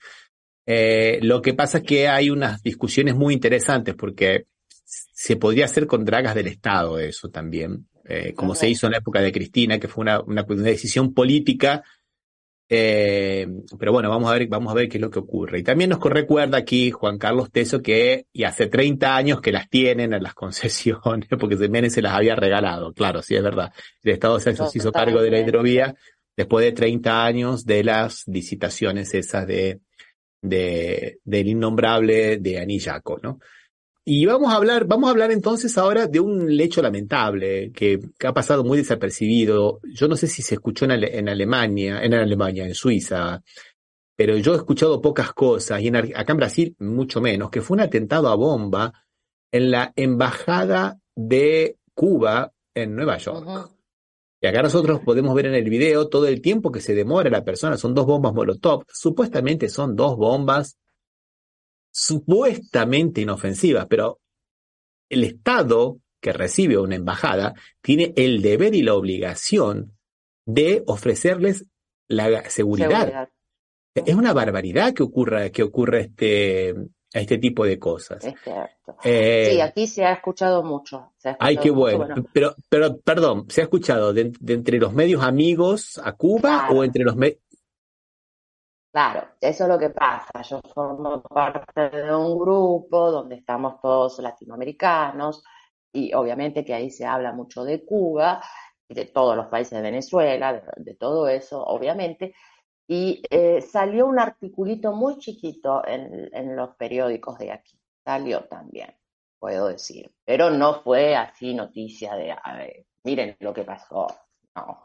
Eh, lo que pasa es que hay unas discusiones muy interesantes porque se podría hacer con dragas del Estado eso también, eh, como se hizo en la época de Cristina, que fue una, una, una decisión política. Eh, pero bueno, vamos a ver, vamos a ver qué es lo que ocurre. Y también nos recuerda aquí Juan Carlos Teso que y hace 30 años que las tienen en las concesiones, porque Jiménez se las había regalado. Claro, sí es verdad. El Estado se se hizo cargo de la hidrovía después de 30 años de las licitaciones esas de, de, del innombrable de Anillaco, ¿no? Y vamos a hablar, vamos a hablar entonces ahora de un hecho lamentable que, que ha pasado muy desapercibido. Yo no sé si se escuchó en, Ale- en Alemania, en Alemania, en Suiza, pero yo he escuchado pocas cosas y en, acá en Brasil mucho menos, que fue un atentado a bomba en la embajada de Cuba en Nueva York. Y acá nosotros podemos ver en el video todo el tiempo que se demora la persona. Son dos bombas Molotov. Supuestamente son dos bombas supuestamente inofensivas, pero el Estado que recibe una embajada tiene el deber y la obligación de ofrecerles la seguridad. Seguridad. Es una barbaridad que ocurra, que ocurra este, este tipo de cosas. Es cierto. Eh, Sí, aquí se ha escuchado mucho. se ha Ay, qué bueno. Pero, pero, perdón, ¿se ha escuchado de, de entre los medios amigos a Cuba o entre los medios? Claro, eso es lo que pasa. Yo formo parte de un grupo donde estamos todos latinoamericanos y obviamente que ahí se habla mucho de Cuba, de todos los países de Venezuela, de, de todo eso, obviamente. Y eh, salió un articulito muy chiquito en, en los periódicos de aquí. Salió también, puedo decir. Pero no fue así noticia de, a ver, miren lo que pasó. No,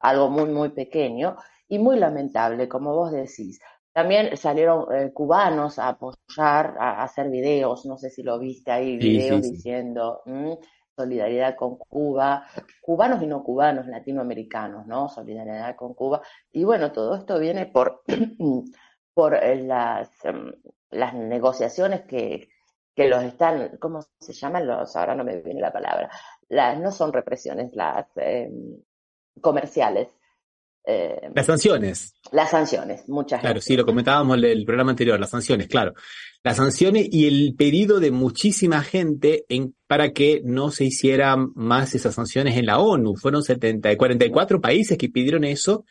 algo muy, muy pequeño y muy lamentable, como vos decís. También salieron eh, cubanos a apoyar, a, a hacer videos, no sé si lo viste ahí, videos sí, sí. diciendo mm, solidaridad con Cuba, cubanos y no cubanos, latinoamericanos, ¿no? Solidaridad con Cuba. Y bueno, todo esto viene por, por eh, las, em, las negociaciones que, que los están, ¿cómo se llaman los? Ahora no me viene la palabra. Las, no son represiones, las em, comerciales. Eh, Las sanciones. las sanciones, muchas Claro, sí, lo comentábamos en el programa anterior, las sanciones, claro. Las sanciones y el pedido de muchísima gente en, para que no se hicieran más esas sanciones en la ONU. Fueron 70, 44 países que pidieron eso,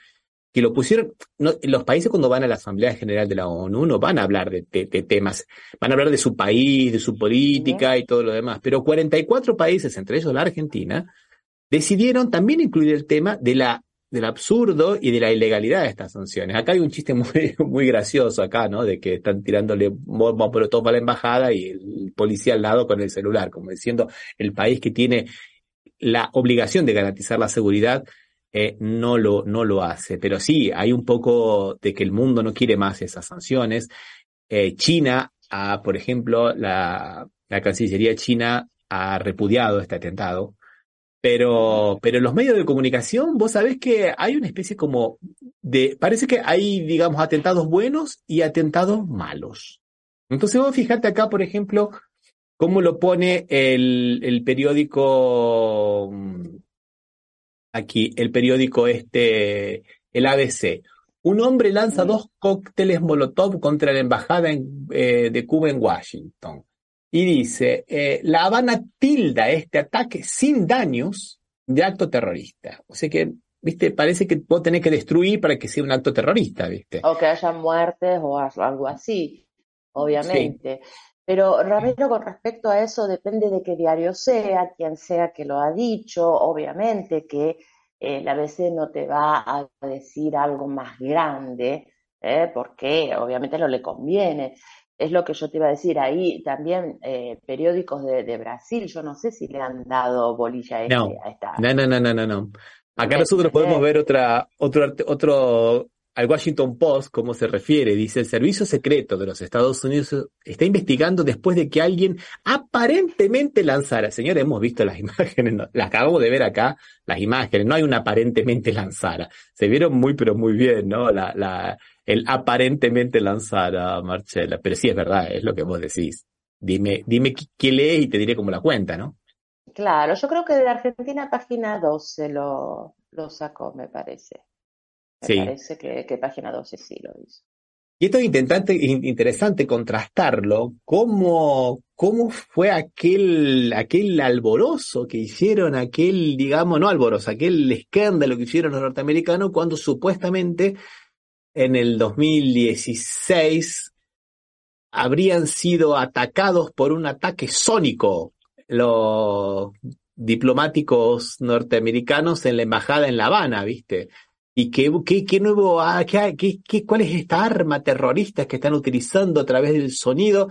que lo pusieron. No, los países cuando van a la Asamblea General de la ONU no van a hablar de, de- de temas, van a hablar de su país, de su política y todo lo demás. Pero 44 países, entre ellos la Argentina, decidieron también incluir el tema de la del absurdo y de la ilegalidad de estas sanciones. Acá hay un chiste muy, muy gracioso acá, ¿no? De que están tirándole bombas por todo a la embajada y el policía al lado con el celular, como diciendo el país que tiene la obligación de garantizar la seguridad eh, no lo, no lo hace. Pero sí, hay un poco de que el mundo no quiere más esas sanciones. Eh, China, ha, por ejemplo, la, la Cancillería china ha repudiado este atentado. Pero, pero en los medios de comunicación, vos sabés que hay una especie como de, parece que hay, digamos, atentados buenos y atentados malos. Entonces vos fijate acá, por ejemplo, cómo lo pone el, el periódico, mm, aquí, el periódico este, el ABC. Un hombre lanza dos cócteles Molotov contra la embajada en- eh, de Cuba en Washington. Y dice, eh, La Habana tilda este ataque sin daños de acto terrorista. O sea que, viste, parece que vos tenés que destruir para que sea un acto terrorista, viste. o que haya muertes o algo así, obviamente. Pero Ramiro, con respecto a eso, depende de qué diario sea, quién sea que lo ha dicho, obviamente que el ABC no te va a decir algo más grande, ¿eh? porque obviamente no le conviene. Es lo que yo te iba a decir. Ahí también eh, periódicos de, de Brasil, yo no sé si le han dado bolilla a, este- No, a esta. no, no, no, no, no, no. Acá ¿Me nosotros podemos ver otra, otro, otro, al Washington Post, cómo se refiere. Dice, el Servicio Secreto de los Estados Unidos está investigando después de que alguien aparentemente lanzara. Señores, hemos visto las imágenes, no, las acabamos de ver acá, las imágenes. No hay un aparentemente lanzara. Se vieron muy, pero muy bien, ¿no? La, la, el aparentemente lanzara, Marcela. Pero sí es verdad, es lo que vos decís. Dime, dime qué, lees y te diré cómo la cuenta, ¿no? Claro, yo creo que de Argentina página 12 lo, lo sacó, me parece. Me Sí. parece que, que página 12 sí lo hizo. Y esto es intentante- in- interesante contrastarlo, cómo, cómo fue aquel, aquel alborozo que hicieron, aquel, digamos, no alborozo, aquel escándalo que hicieron los norteamericanos cuando supuestamente en el 2016 habrían sido atacados por un ataque sónico los diplomáticos norteamericanos en la embajada en La Habana, ¿viste? ¿Y qué, qué, qué nuevo, ah, qué, qué, cuál es esta arma terrorista que están utilizando a través del sonido?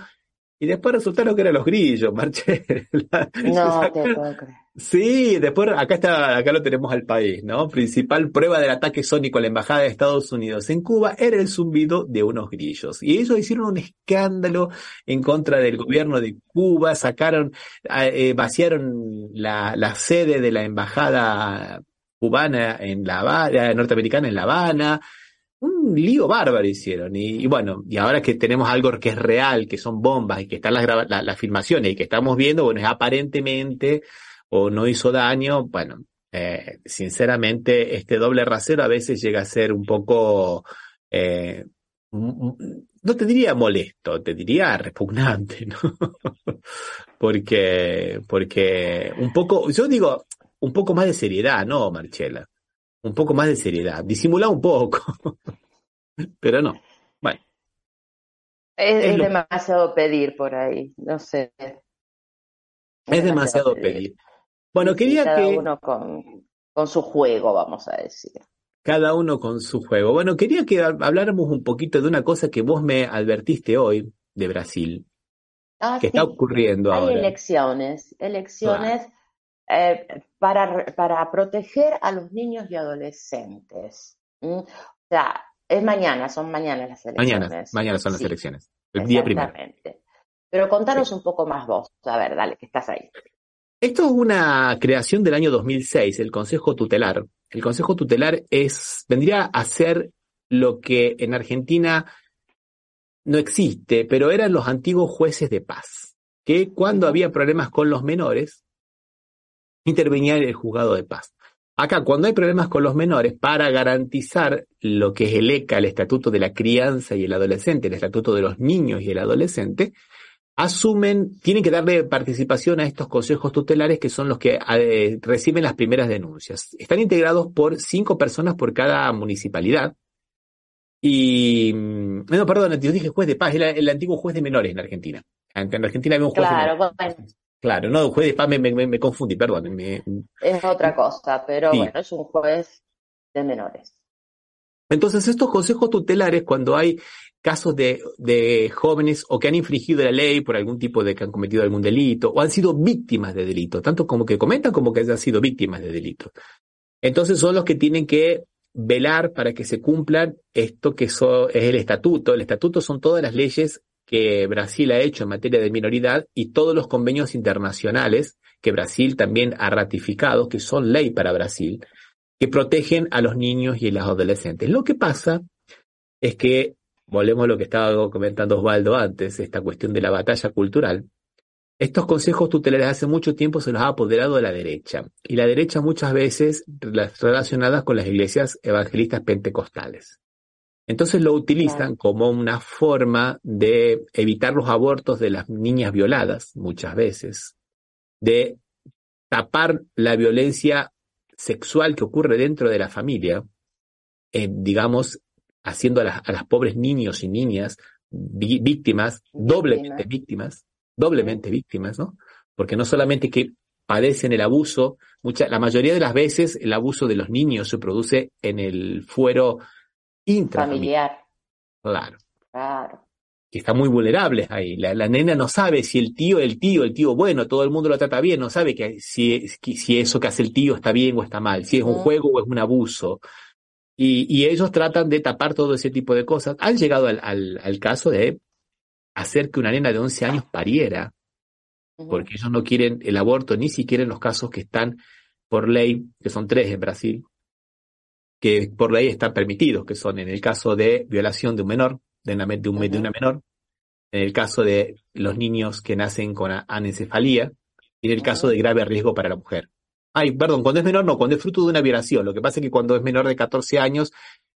Y después resultaron que eran los grillos, Marcela. No te puedo creer. Sí, después acá está, acá lo tenemos al país, ¿no? Principal prueba del ataque sónico a la embajada de Estados Unidos en Cuba era el zumbido de unos grillos. Y ellos hicieron un escándalo en contra del gobierno de Cuba, sacaron, eh, vaciaron la, la sede de la embajada cubana en La Habana, norteamericana en La Habana. Un lío bárbaro hicieron. Y, bueno, y ahora que tenemos algo que es real, que son bombas y que están las, la- las filmaciones y que estamos viendo, bueno, es aparentemente o no hizo daño, bueno, eh, sinceramente este doble rasero a veces llega a ser un poco, eh, no te diría molesto, te diría repugnante, ¿no? Porque, porque un poco, yo digo, un poco más de seriedad, ¿no, Marchela? Un poco más de seriedad, disimula un poco, pero no. Bueno, Es, Es es lo- demasiado pedir por ahí, no sé. es demasiado pedir. Bueno, Sí, quería cada que uno con, con su juego, vamos a decir. cada uno con su juego. Bueno, quería que hab- habláramos un poquito de una cosa que vos me advertiste hoy de Brasil, Ah, que sí, está ocurriendo hay ahora. elecciones, elecciones eh, para, para proteger a los niños y adolescentes. O sea, es mañana, son mañana las elecciones. Mañana, mañana son las Sí, elecciones, el día primero. Exactamente. Pero contanos un poco más vos. A ver, dale, que estás ahí. Esto es una creación del año 2006, el Consejo Tutelar. El Consejo Tutelar es, vendría a ser lo que en Argentina no existe, pero eran los antiguos jueces de paz, que cuando había problemas con los menores, intervenía el juzgado de paz. Acá, cuando hay problemas con los menores, para garantizar lo que es el ECA, el Estatuto de la Crianza y el Adolescente, el Estatuto de los Niños y el Adolescente, asumen, tienen que darle participación a estos consejos tutelares que son los que eh, reciben las primeras denuncias. Están integrados por cinco personas por cada municipalidad. Y, mm, no, perdón, yo dije juez de paz, era el antiguo juez de menores en Argentina. En Argentina había un juez de Claro, menores. bueno, Claro, no, juez de paz me, me, me- me confundí, perdón. me- es otra cosa, pero Sí. bueno, es un juez de menores. Entonces, estos consejos tutelares, cuando hay casos de, de jóvenes o que han infringido la ley por algún tipo de que han cometido algún delito o han sido víctimas de delito, tanto como que comentan como que hayan sido víctimas de delito. Entonces son los que tienen que velar para que se cumplan esto que so- es el estatuto. El estatuto son todas las leyes que Brasil ha hecho en materia de minoridad y todos los convenios internacionales que Brasil también ha ratificado, que son ley para Brasil, que protegen a los niños y a los adolescentes. Lo que pasa es que, volvemos a lo que estaba comentando Osvaldo antes, esta cuestión de la batalla cultural, estos consejos tutelares hace mucho tiempo se los ha apoderado de la derecha, y la derecha muchas veces relacionadas con las iglesias evangelistas pentecostales. Entonces lo utilizan como una forma de evitar los abortos de las niñas violadas, muchas veces, de tapar la violencia sexual que ocurre dentro de la familia, eh, digamos, haciendo a las, a las pobres niños y niñas vi- víctimas, doblemente víctimas, doblemente víctimas, ¿no? Porque no solamente que padecen el abuso. Mucha, la mayoría de las veces el abuso de los niños se produce en el fuero intrafamiliar. Familiar. Claro. Claro. que están muy vulnerables ahí. La, la nena no sabe si el tío, el tío, el tío bueno, todo el mundo lo trata bien, no sabe que si, si eso que hace el tío está bien o está mal, si es un juego o es un abuso. Y, y ellos tratan de tapar todo ese tipo de cosas. Han llegado al, al, al caso de hacer que una nena de 11 años pariera, porque ellos no quieren el aborto, ni siquiera en los casos que están por ley, que son tres en Brasil, que por ley están permitidos, que son en el caso de violación de un menor, de una, de un- de una menor, en el caso de los niños que nacen con a- anencefalía y en el caso de grave riesgo para la mujer. Ay, perdón, cuando es menor no, cuando es fruto de una violación. Lo que pasa es que cuando es menor de 14 años,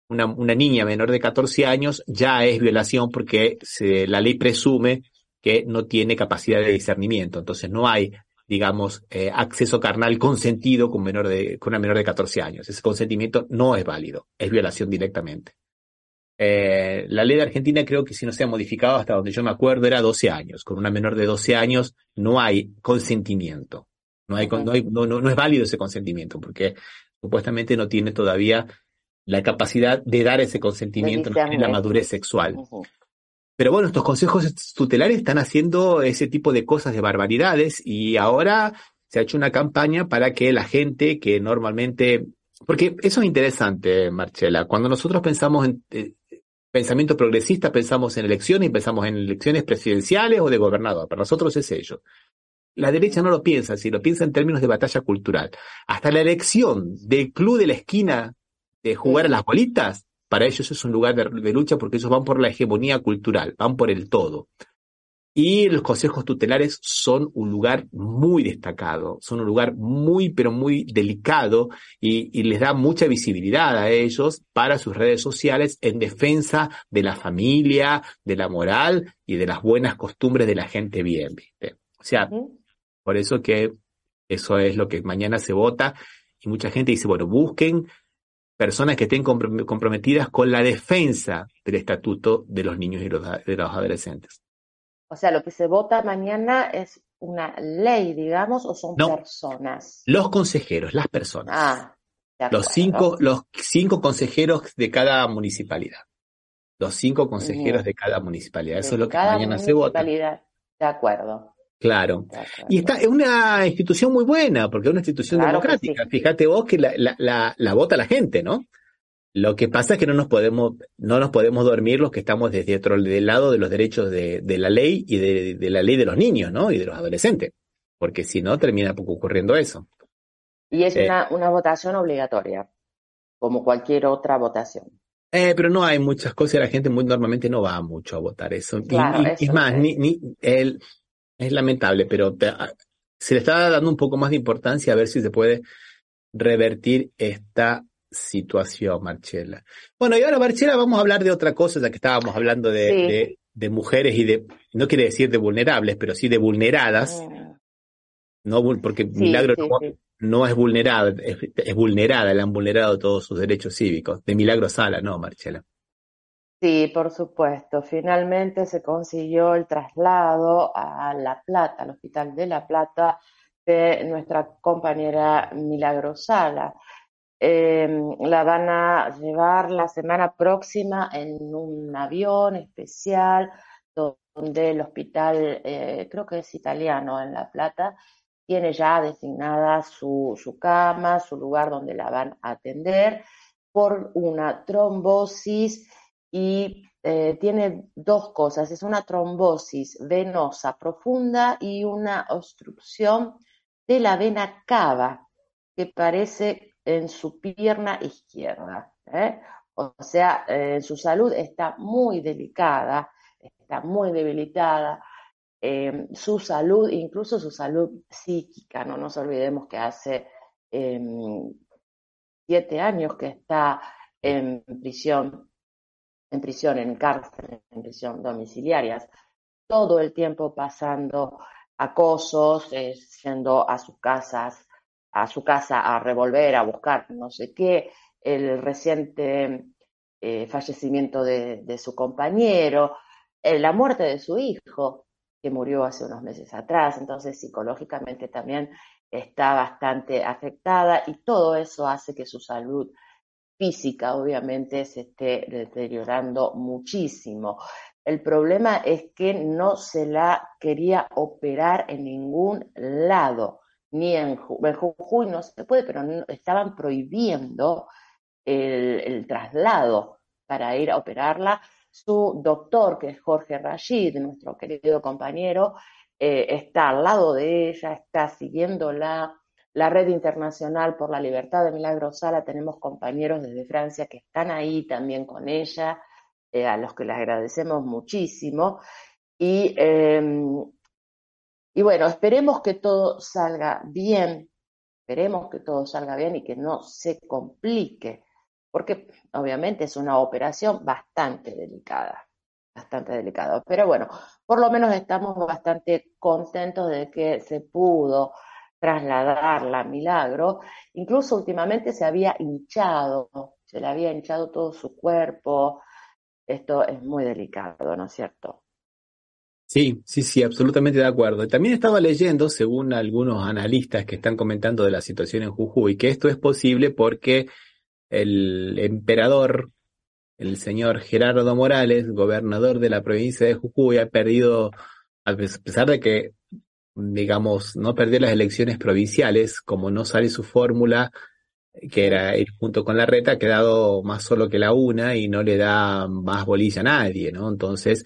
una, una niña menor de 14 años ya es violación porque se- la ley presume que no tiene capacidad de discernimiento. Entonces no hay, digamos, eh, acceso carnal consentido con, menor de, con una menor de 14 años. Ese consentimiento no es válido, es violación directamente. Eh, la ley de Argentina creo que si no se ha modificado hasta donde yo me acuerdo era 12 años. Con una menor de 12 años no hay consentimiento. No, hay, no, hay- no, no, no es válido ese consentimiento porque supuestamente no tiene todavía la capacidad de dar ese consentimiento, no tiene la madurez sexual. Pero bueno, estos consejos tutelares están haciendo ese tipo de cosas de barbaridades y ahora se ha hecho una campaña para que la gente que normalmente, porque eso es interesante, Marcela, cuando nosotros pensamos en eh, pensamiento progresista, pensamos en elecciones y pensamos en elecciones presidenciales o de gobernador, para nosotros es ello. La derecha no lo piensa, si lo piensa en términos de batalla cultural. Hasta la elección del club de la esquina de jugar a las bolitas, para ellos es un lugar de, de lucha porque ellos van por la hegemonía cultural, van por el todo. Y los consejos tutelares son un lugar muy destacado, son un lugar muy, pero muy delicado y, y les da mucha visibilidad a ellos para sus redes sociales en defensa de la familia, de la moral y de las buenas costumbres de la gente bien, ¿viste? O sea, por eso que eso es lo que mañana se vota y mucha gente dice, bueno, busquen personas que estén comprom- comprometidas con la defensa del estatuto de los niños y los, de los adolescentes. O sea, lo que se vota mañana es una ley, digamos, o son No. personas. Los consejeros, las personas, Ah, los cinco, los cinco consejeros de cada municipalidad. Los cinco consejeros de cada municipalidad. Eso De es lo que mañana se vota. De acuerdo. Claro. Y está, es una institución muy buena, porque es una institución Claro democrática. Fíjate vos que la, la, la, la vota la gente, ¿no? Lo que pasa es que no nos podemos, no nos podemos dormir los que estamos desde otro del lado de los derechos de, de la ley y de, de la ley de los niños, ¿no? Y de los adolescentes. Porque si no, termina ocurriendo eso. Y es Eh. una, una votación obligatoria, como cualquier otra votación. Eh, pero no hay muchas cosas y la gente muy normalmente no va mucho a votar eso. Y- Claro, y, eso es más, es. ni, ni, el- es lamentable, pero te- a- se le está dando un poco más de importancia a ver si se puede revertir esta situación, Marchela. Bueno, y ahora, Marchela, vamos a hablar de otra cosa, ya que estábamos hablando de, Sí. de, de mujeres y de, no quiere decir de vulnerables, pero sí de vulneradas. No, vul- porque Milagro Mm. sí, no, no es vulnerada, es, es vulnerada, le han vulnerado todos sus derechos cívicos. De Milagro Sala, no, Marchela. Sí, por supuesto. Finalmente se consiguió el traslado a La Plata, al Hospital de La Plata, de nuestra compañera Milagro Sala. Eh, la van a llevar la semana próxima en un avión especial donde el hospital, eh, creo que es italiano en La Plata, tiene ya designada su, su cama, su lugar donde la van a atender por una trombosis y eh, tiene dos cosas, es una trombosis venosa profunda y una obstrucción de la vena cava que parece en su pierna izquierda. ¿eh? O sea, su salud está muy delicada, está muy debilitada. eh, su salud, incluso su salud psíquica, no nos olvidemos que hace em, siete años que está en prisión, en prisión, en cárcel, en prisión domiciliarias, todo el tiempo pasando acosos, eh, yendo a sus casas, a su casa a revolver, a buscar no sé qué, el reciente eh, fallecimiento de, su compañero, eh, la muerte de su hijo, que murió hace unos meses atrás, entonces psicológicamente también está bastante afectada y todo eso hace que su salud física obviamente se esté deteriorando muchísimo. El problema es que no se la quería operar en ningún lado, ni en, Jujuy no se puede, pero estaban prohibiendo el, el, traslado para ir a operarla. Su doctor, que es Jorge Rashid, nuestro querido compañero, eh, está al lado de ella, está siguiéndola. La Red Internacional por la Libertad de Milagro Sala, tenemos compañeros desde Francia que están ahí también con ella, eh, a los que les agradecemos muchísimo. Y, em, y bueno, esperemos que todo salga bien, esperemos que todo salga bien y que no se complique, porque obviamente es una operación bastante delicada bastante delicada. Pero bueno, por lo menos estamos bastante contentos de que se pudo trasladar la milagro. Incluso últimamente se había hinchado, se le había hinchado todo su cuerpo. Esto es muy delicado, ¿no es cierto? Sí, sí, sí, absolutamente de acuerdo. También estaba leyendo, según algunos analistas que están comentando de la situación en Jujuy, que esto es posible porque el emperador el señor Gerardo Morales, gobernador de la provincia de Jujuy, ha perdido, a pesar de que, digamos, no perdió las elecciones provinciales, como no sale su fórmula, que era ir junto con la reta, ha quedado más solo que la una y no le da más bolilla a nadie, ¿no? Entonces,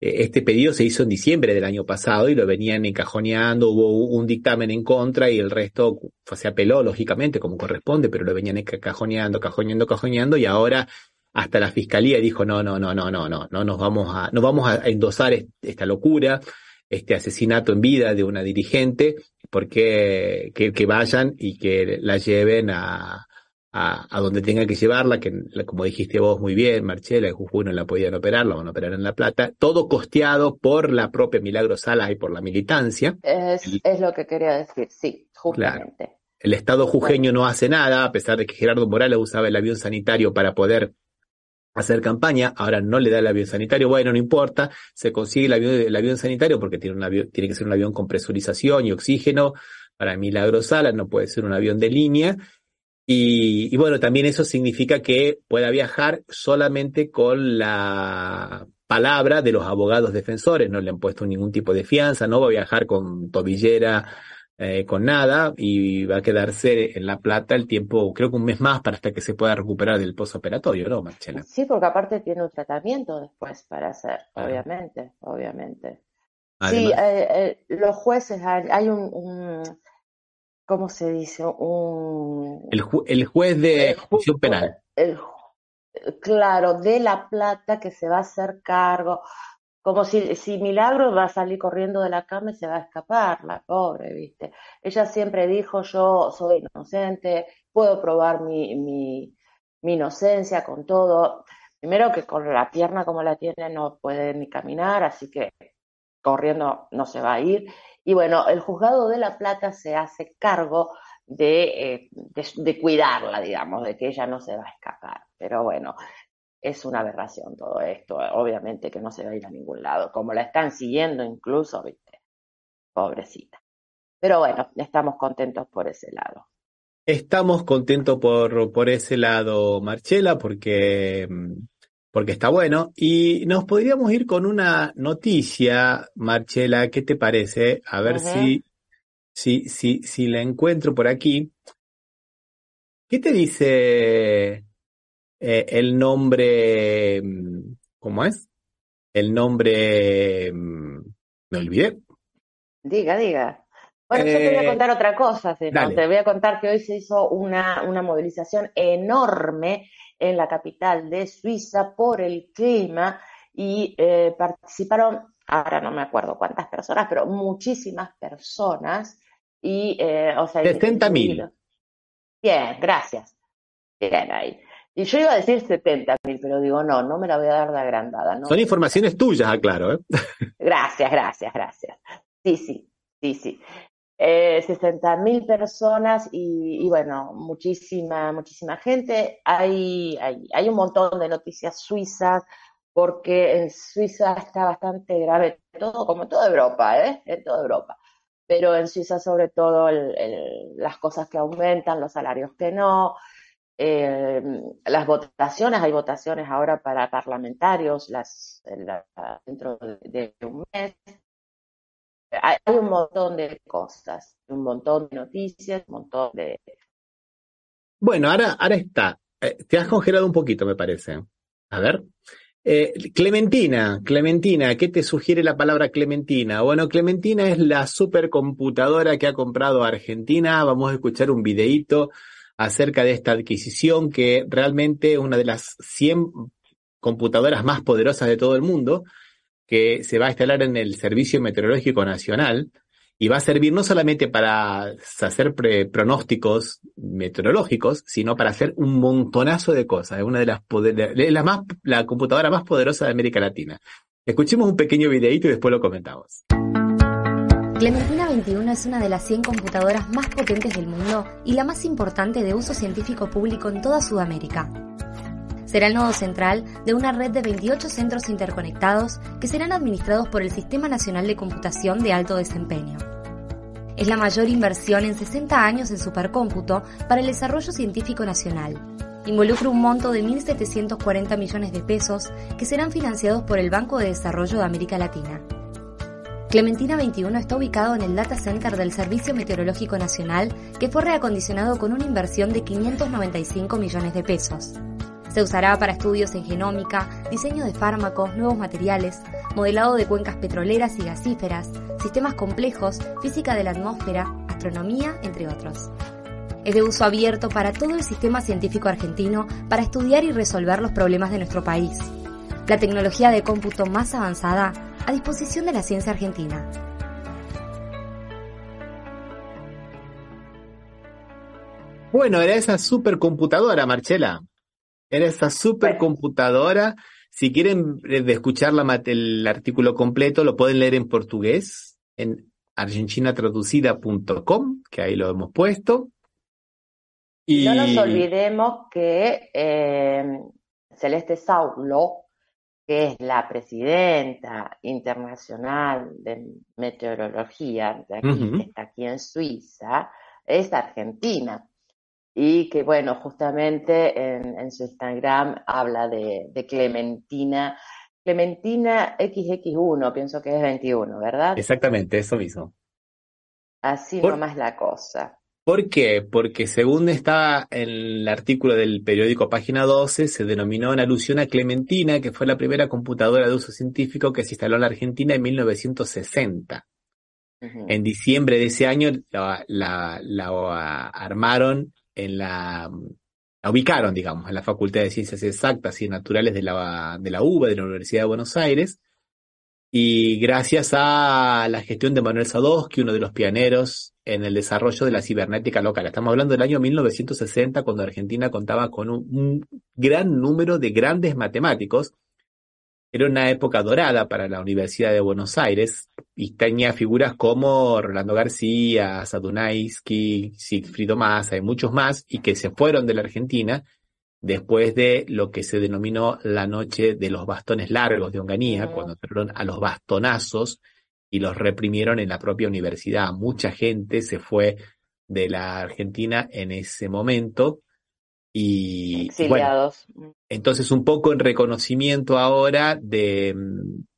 eh, este pedido se hizo en diciembre del año pasado y lo venían encajoneando, hubo un dictamen en contra y el resto se apeló, lógicamente, como corresponde, pero lo venían encajoneando, cajoneando, cajoneando y ahora hasta la fiscalía dijo no, no, no, no, no, no, no nos vamos a, no vamos a endosar esta locura, este asesinato en vida de una dirigente, porque que, que vayan y que la lleven a, a, a, donde tengan que llevarla, que como dijiste vos muy bien, Marchela, en Jujuy no la podían operar, la van a operar en La Plata, todo costeado por la propia Milagro Salas y por la militancia. Es, es lo que quería decir, sí, justamente. El Estado jujeño no hace nada, a pesar de que Gerardo Morales usaba el avión sanitario para poder hacer campaña, ahora no le da el avión sanitario, bueno, no importa, se consigue el avión, sanitario porque tiene, un avión, tiene que ser un avión con presurización y oxígeno para Milagro Sala, no puede ser un avión de línea. Y, y, bueno, también eso significa que pueda viajar solamente con la palabra de los abogados defensores, no le han puesto ningún tipo de fianza, no va a viajar con tobillera eh, con nada y va a quedarse en La Plata el tiempo, creo que un mes más para hasta que se pueda recuperar del posoperatorio, ¿no, Marcela? Sí, porque aparte tiene un tratamiento después para hacer, obviamente, obviamente. Sí, eh, eh, los jueces, hay, un, un, ¿cómo se dice? Un... El, ju el juez de ejecución penal. El, claro, de La Plata que se va a hacer cargo como si, si Milagro va a salir corriendo de la cama y se va a escapar, la pobre, ¿viste? Ella siempre dijo, yo soy inocente, puedo probar mi, mi, mi inocencia con todo. Primero que con la pierna como la tiene no puede ni caminar, así que corriendo no se va a ir. Y bueno, el juzgado de La Plata se hace cargo de, eh, de, de, cuidarla, digamos, de que ella no se va a escapar. Pero bueno, es una aberración todo esto, obviamente que no se va a ir a ningún lado, como la están siguiendo incluso, viste, pobrecita. Pero bueno, estamos contentos por ese lado. Estamos contentos por, por ese lado, Marchela, porque, porque está bueno. Y nos podríamos ir con una noticia, Marchela, ¿qué te parece? A ver uh -huh. si, si, si, si la encuentro por aquí. ¿Qué te dice eh, el nombre, mm, ¿cómo es? El nombre, mm, me olvidé. Diga, diga. Bueno, eh, yo te voy a eh, contar otra cosa, te voy a contar que hoy se hizo una, una movilización enorme en la capital de Suiza por el clima y eh, participaron, ahora no me acuerdo cuántas personas, pero muchísimas personas y, eh, o sea, 60 mil. Bien, gracias. Bien ahí. Y yo iba a decir 70 mil, pero digo, no, no me la voy a dar de agrandada. ¿no? Son informaciones tuyas, aclaro. ¿eh? Gracias, gracias, gracias. Sí, sí, sí, sí. Eh, 60 mil personas y, y, bueno, muchísima, muchísima gente. Hay, hay, hay un montón de noticias suizas, porque en Suiza está bastante grave todo, como toda Europa, ¿eh? En toda Europa. Pero en Suiza sobre todo las cosas que aumentan, los salarios que no, eh, las votaciones, hay votaciones ahora para parlamentarios las, dentro de, un mes. Hay, un montón de cosas, un montón de noticias, un montón de... Bueno, ahora, ahora está. Eh, te has congelado un poquito, me parece. A ver. Eh, Clementina, Clementina, ¿qué te sugiere la palabra Clementina? Bueno, Clementina es la supercomputadora que ha comprado Argentina. Vamos a escuchar un videíto acerca de esta adquisición que realmente es una de las 100 computadoras más poderosas de todo el mundo, que se va a instalar en el Servicio Meteorológico Nacional y va a servir no solamente para hacer pronósticos meteorológicos, sino para hacer un montonazo de cosas. Es una de las la, más, la computadora más poderosa de América Latina. Escuchemos un pequeño videito y después lo comentamos. Clementina 21 es una de las 100 computadoras más potentes del mundo y la más importante de uso científico público en toda Sudamérica. Será el nodo central de una red de 28 centros interconectados que serán administrados por el Sistema Nacional de Computación de Alto Desempeño. Es la mayor inversión en 60 años en supercómputo para el desarrollo científico nacional. Involucra un monto de 1.740 millones de pesos que serán financiados por el Banco de Desarrollo de América Latina. Clementina 21 está ubicado en el Data Center del Servicio Meteorológico Nacional, que fue reacondicionado con una inversión de 595 millones de pesos. Se usará para estudios en genómica, diseño de fármacos, nuevos materiales, modelado de cuencas petroleras y gasíferas, sistemas complejos, física de la atmósfera, astronomía, entre otros. Es de uso abierto para todo el sistema científico argentino para estudiar y resolver los problemas de nuestro país. La tecnología de cómputo más avanzada a disposición de la ciencia argentina. Bueno, era esa supercomputadora, Marcela. Era esa supercomputadora. Si quieren eh, escuchar el artículo completo, lo pueden leer en portugués en argentinatraducida.com, que ahí lo hemos puesto. Y... No nos olvidemos que eh, Celeste Saulo que es la presidenta internacional de meteorología, de aquí, que está aquí en Suiza, es argentina. Y que, bueno, justamente en, su Instagram habla de, Clementina. Clementina XX1, pienso que es 21, ¿verdad? Exactamente, eso mismo. Así nomás la cosa. ¿Por qué? Porque según está en el artículo del periódico Página 12, se denominó en alusión a Clementina, que fue la primera computadora de uso científico que se instaló en la Argentina en 1960. En diciembre de ese año la, armaron en la, la ubicaron, digamos, en la Facultad de Ciencias Exactas y Naturales de la, de la UBA, de la Universidad de Buenos Aires, y gracias a la gestión de Manuel Sadowski, uno de los pioneros en el desarrollo de la cibernética local. Estamos hablando del año 1960, cuando Argentina contaba con un, gran número de grandes matemáticos. Era una época dorada para la Universidad de Buenos Aires y tenía figuras como Rolando García, Sadunaisky, Sigfrido Massa y muchos más, y que se fueron de la Argentina después de lo que se denominó la noche de los bastones largos de Onganía, cuando fueron a los bastonazos y los reprimieron en la propia universidad. Mucha gente se fue de la Argentina en ese momento y Exiliados. entonces un poco en reconocimiento ahora de,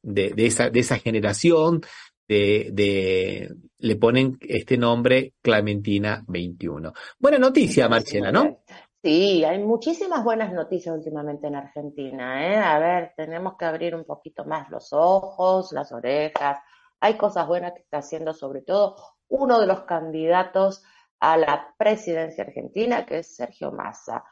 de, esa, de esa generación, de, de, le ponen este nombre Clementina 21. Buena noticia, Marcela, ¿no? Sí, hay muchísimas buenas noticias últimamente en Argentina. ¿eh? A ver, tenemos que abrir un poquito más los ojos, las orejas. Hay cosas buenas que está haciendo sobre todo uno de los candidatos a la presidencia argentina, que es Sergio Massa.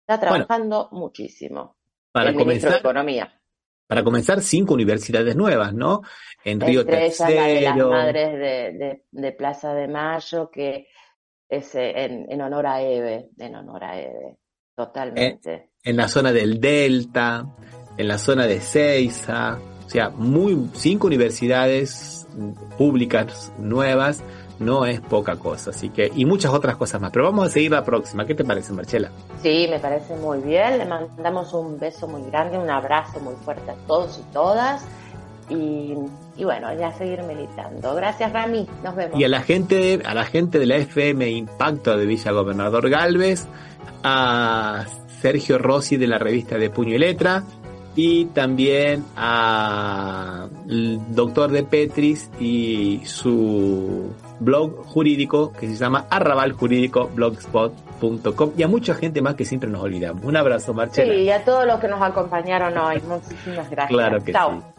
Está trabajando muchísimo. Para el comenzar, ministro de Economía. Para comenzar, cinco universidades nuevas, ¿no? En Río Entre ellas la de las madres de, de, de Plaza de Mayo, que es en, en, honor a Eve, en honor a Eve, totalmente. En, en, la zona del Delta, en la zona de Ceiza, o sea, muy, cinco universidades públicas nuevas no es poca cosa, así que, y muchas otras cosas más. Pero vamos a seguir la próxima. ¿Qué te parece, Marcela? Sí, me parece muy bien. Le mandamos un beso muy grande, un abrazo muy fuerte a todos y todas. Y, y bueno, ya seguir militando. Gracias, Rami. Nos vemos. Y a la gente, a la gente de la FM Impacto de Villa Gobernador Galvez, a Sergio Rossi de la revista de Puño y Letra, y también al doctor de Petris y su blog jurídico que se llama Arrabal Jurídico blogspot.com y a mucha gente más que siempre nos olvidamos. Un abrazo, Marcela. Sí, y a todos los que nos acompañaron hoy. Muchísimas gracias. Claro que Chao. sí.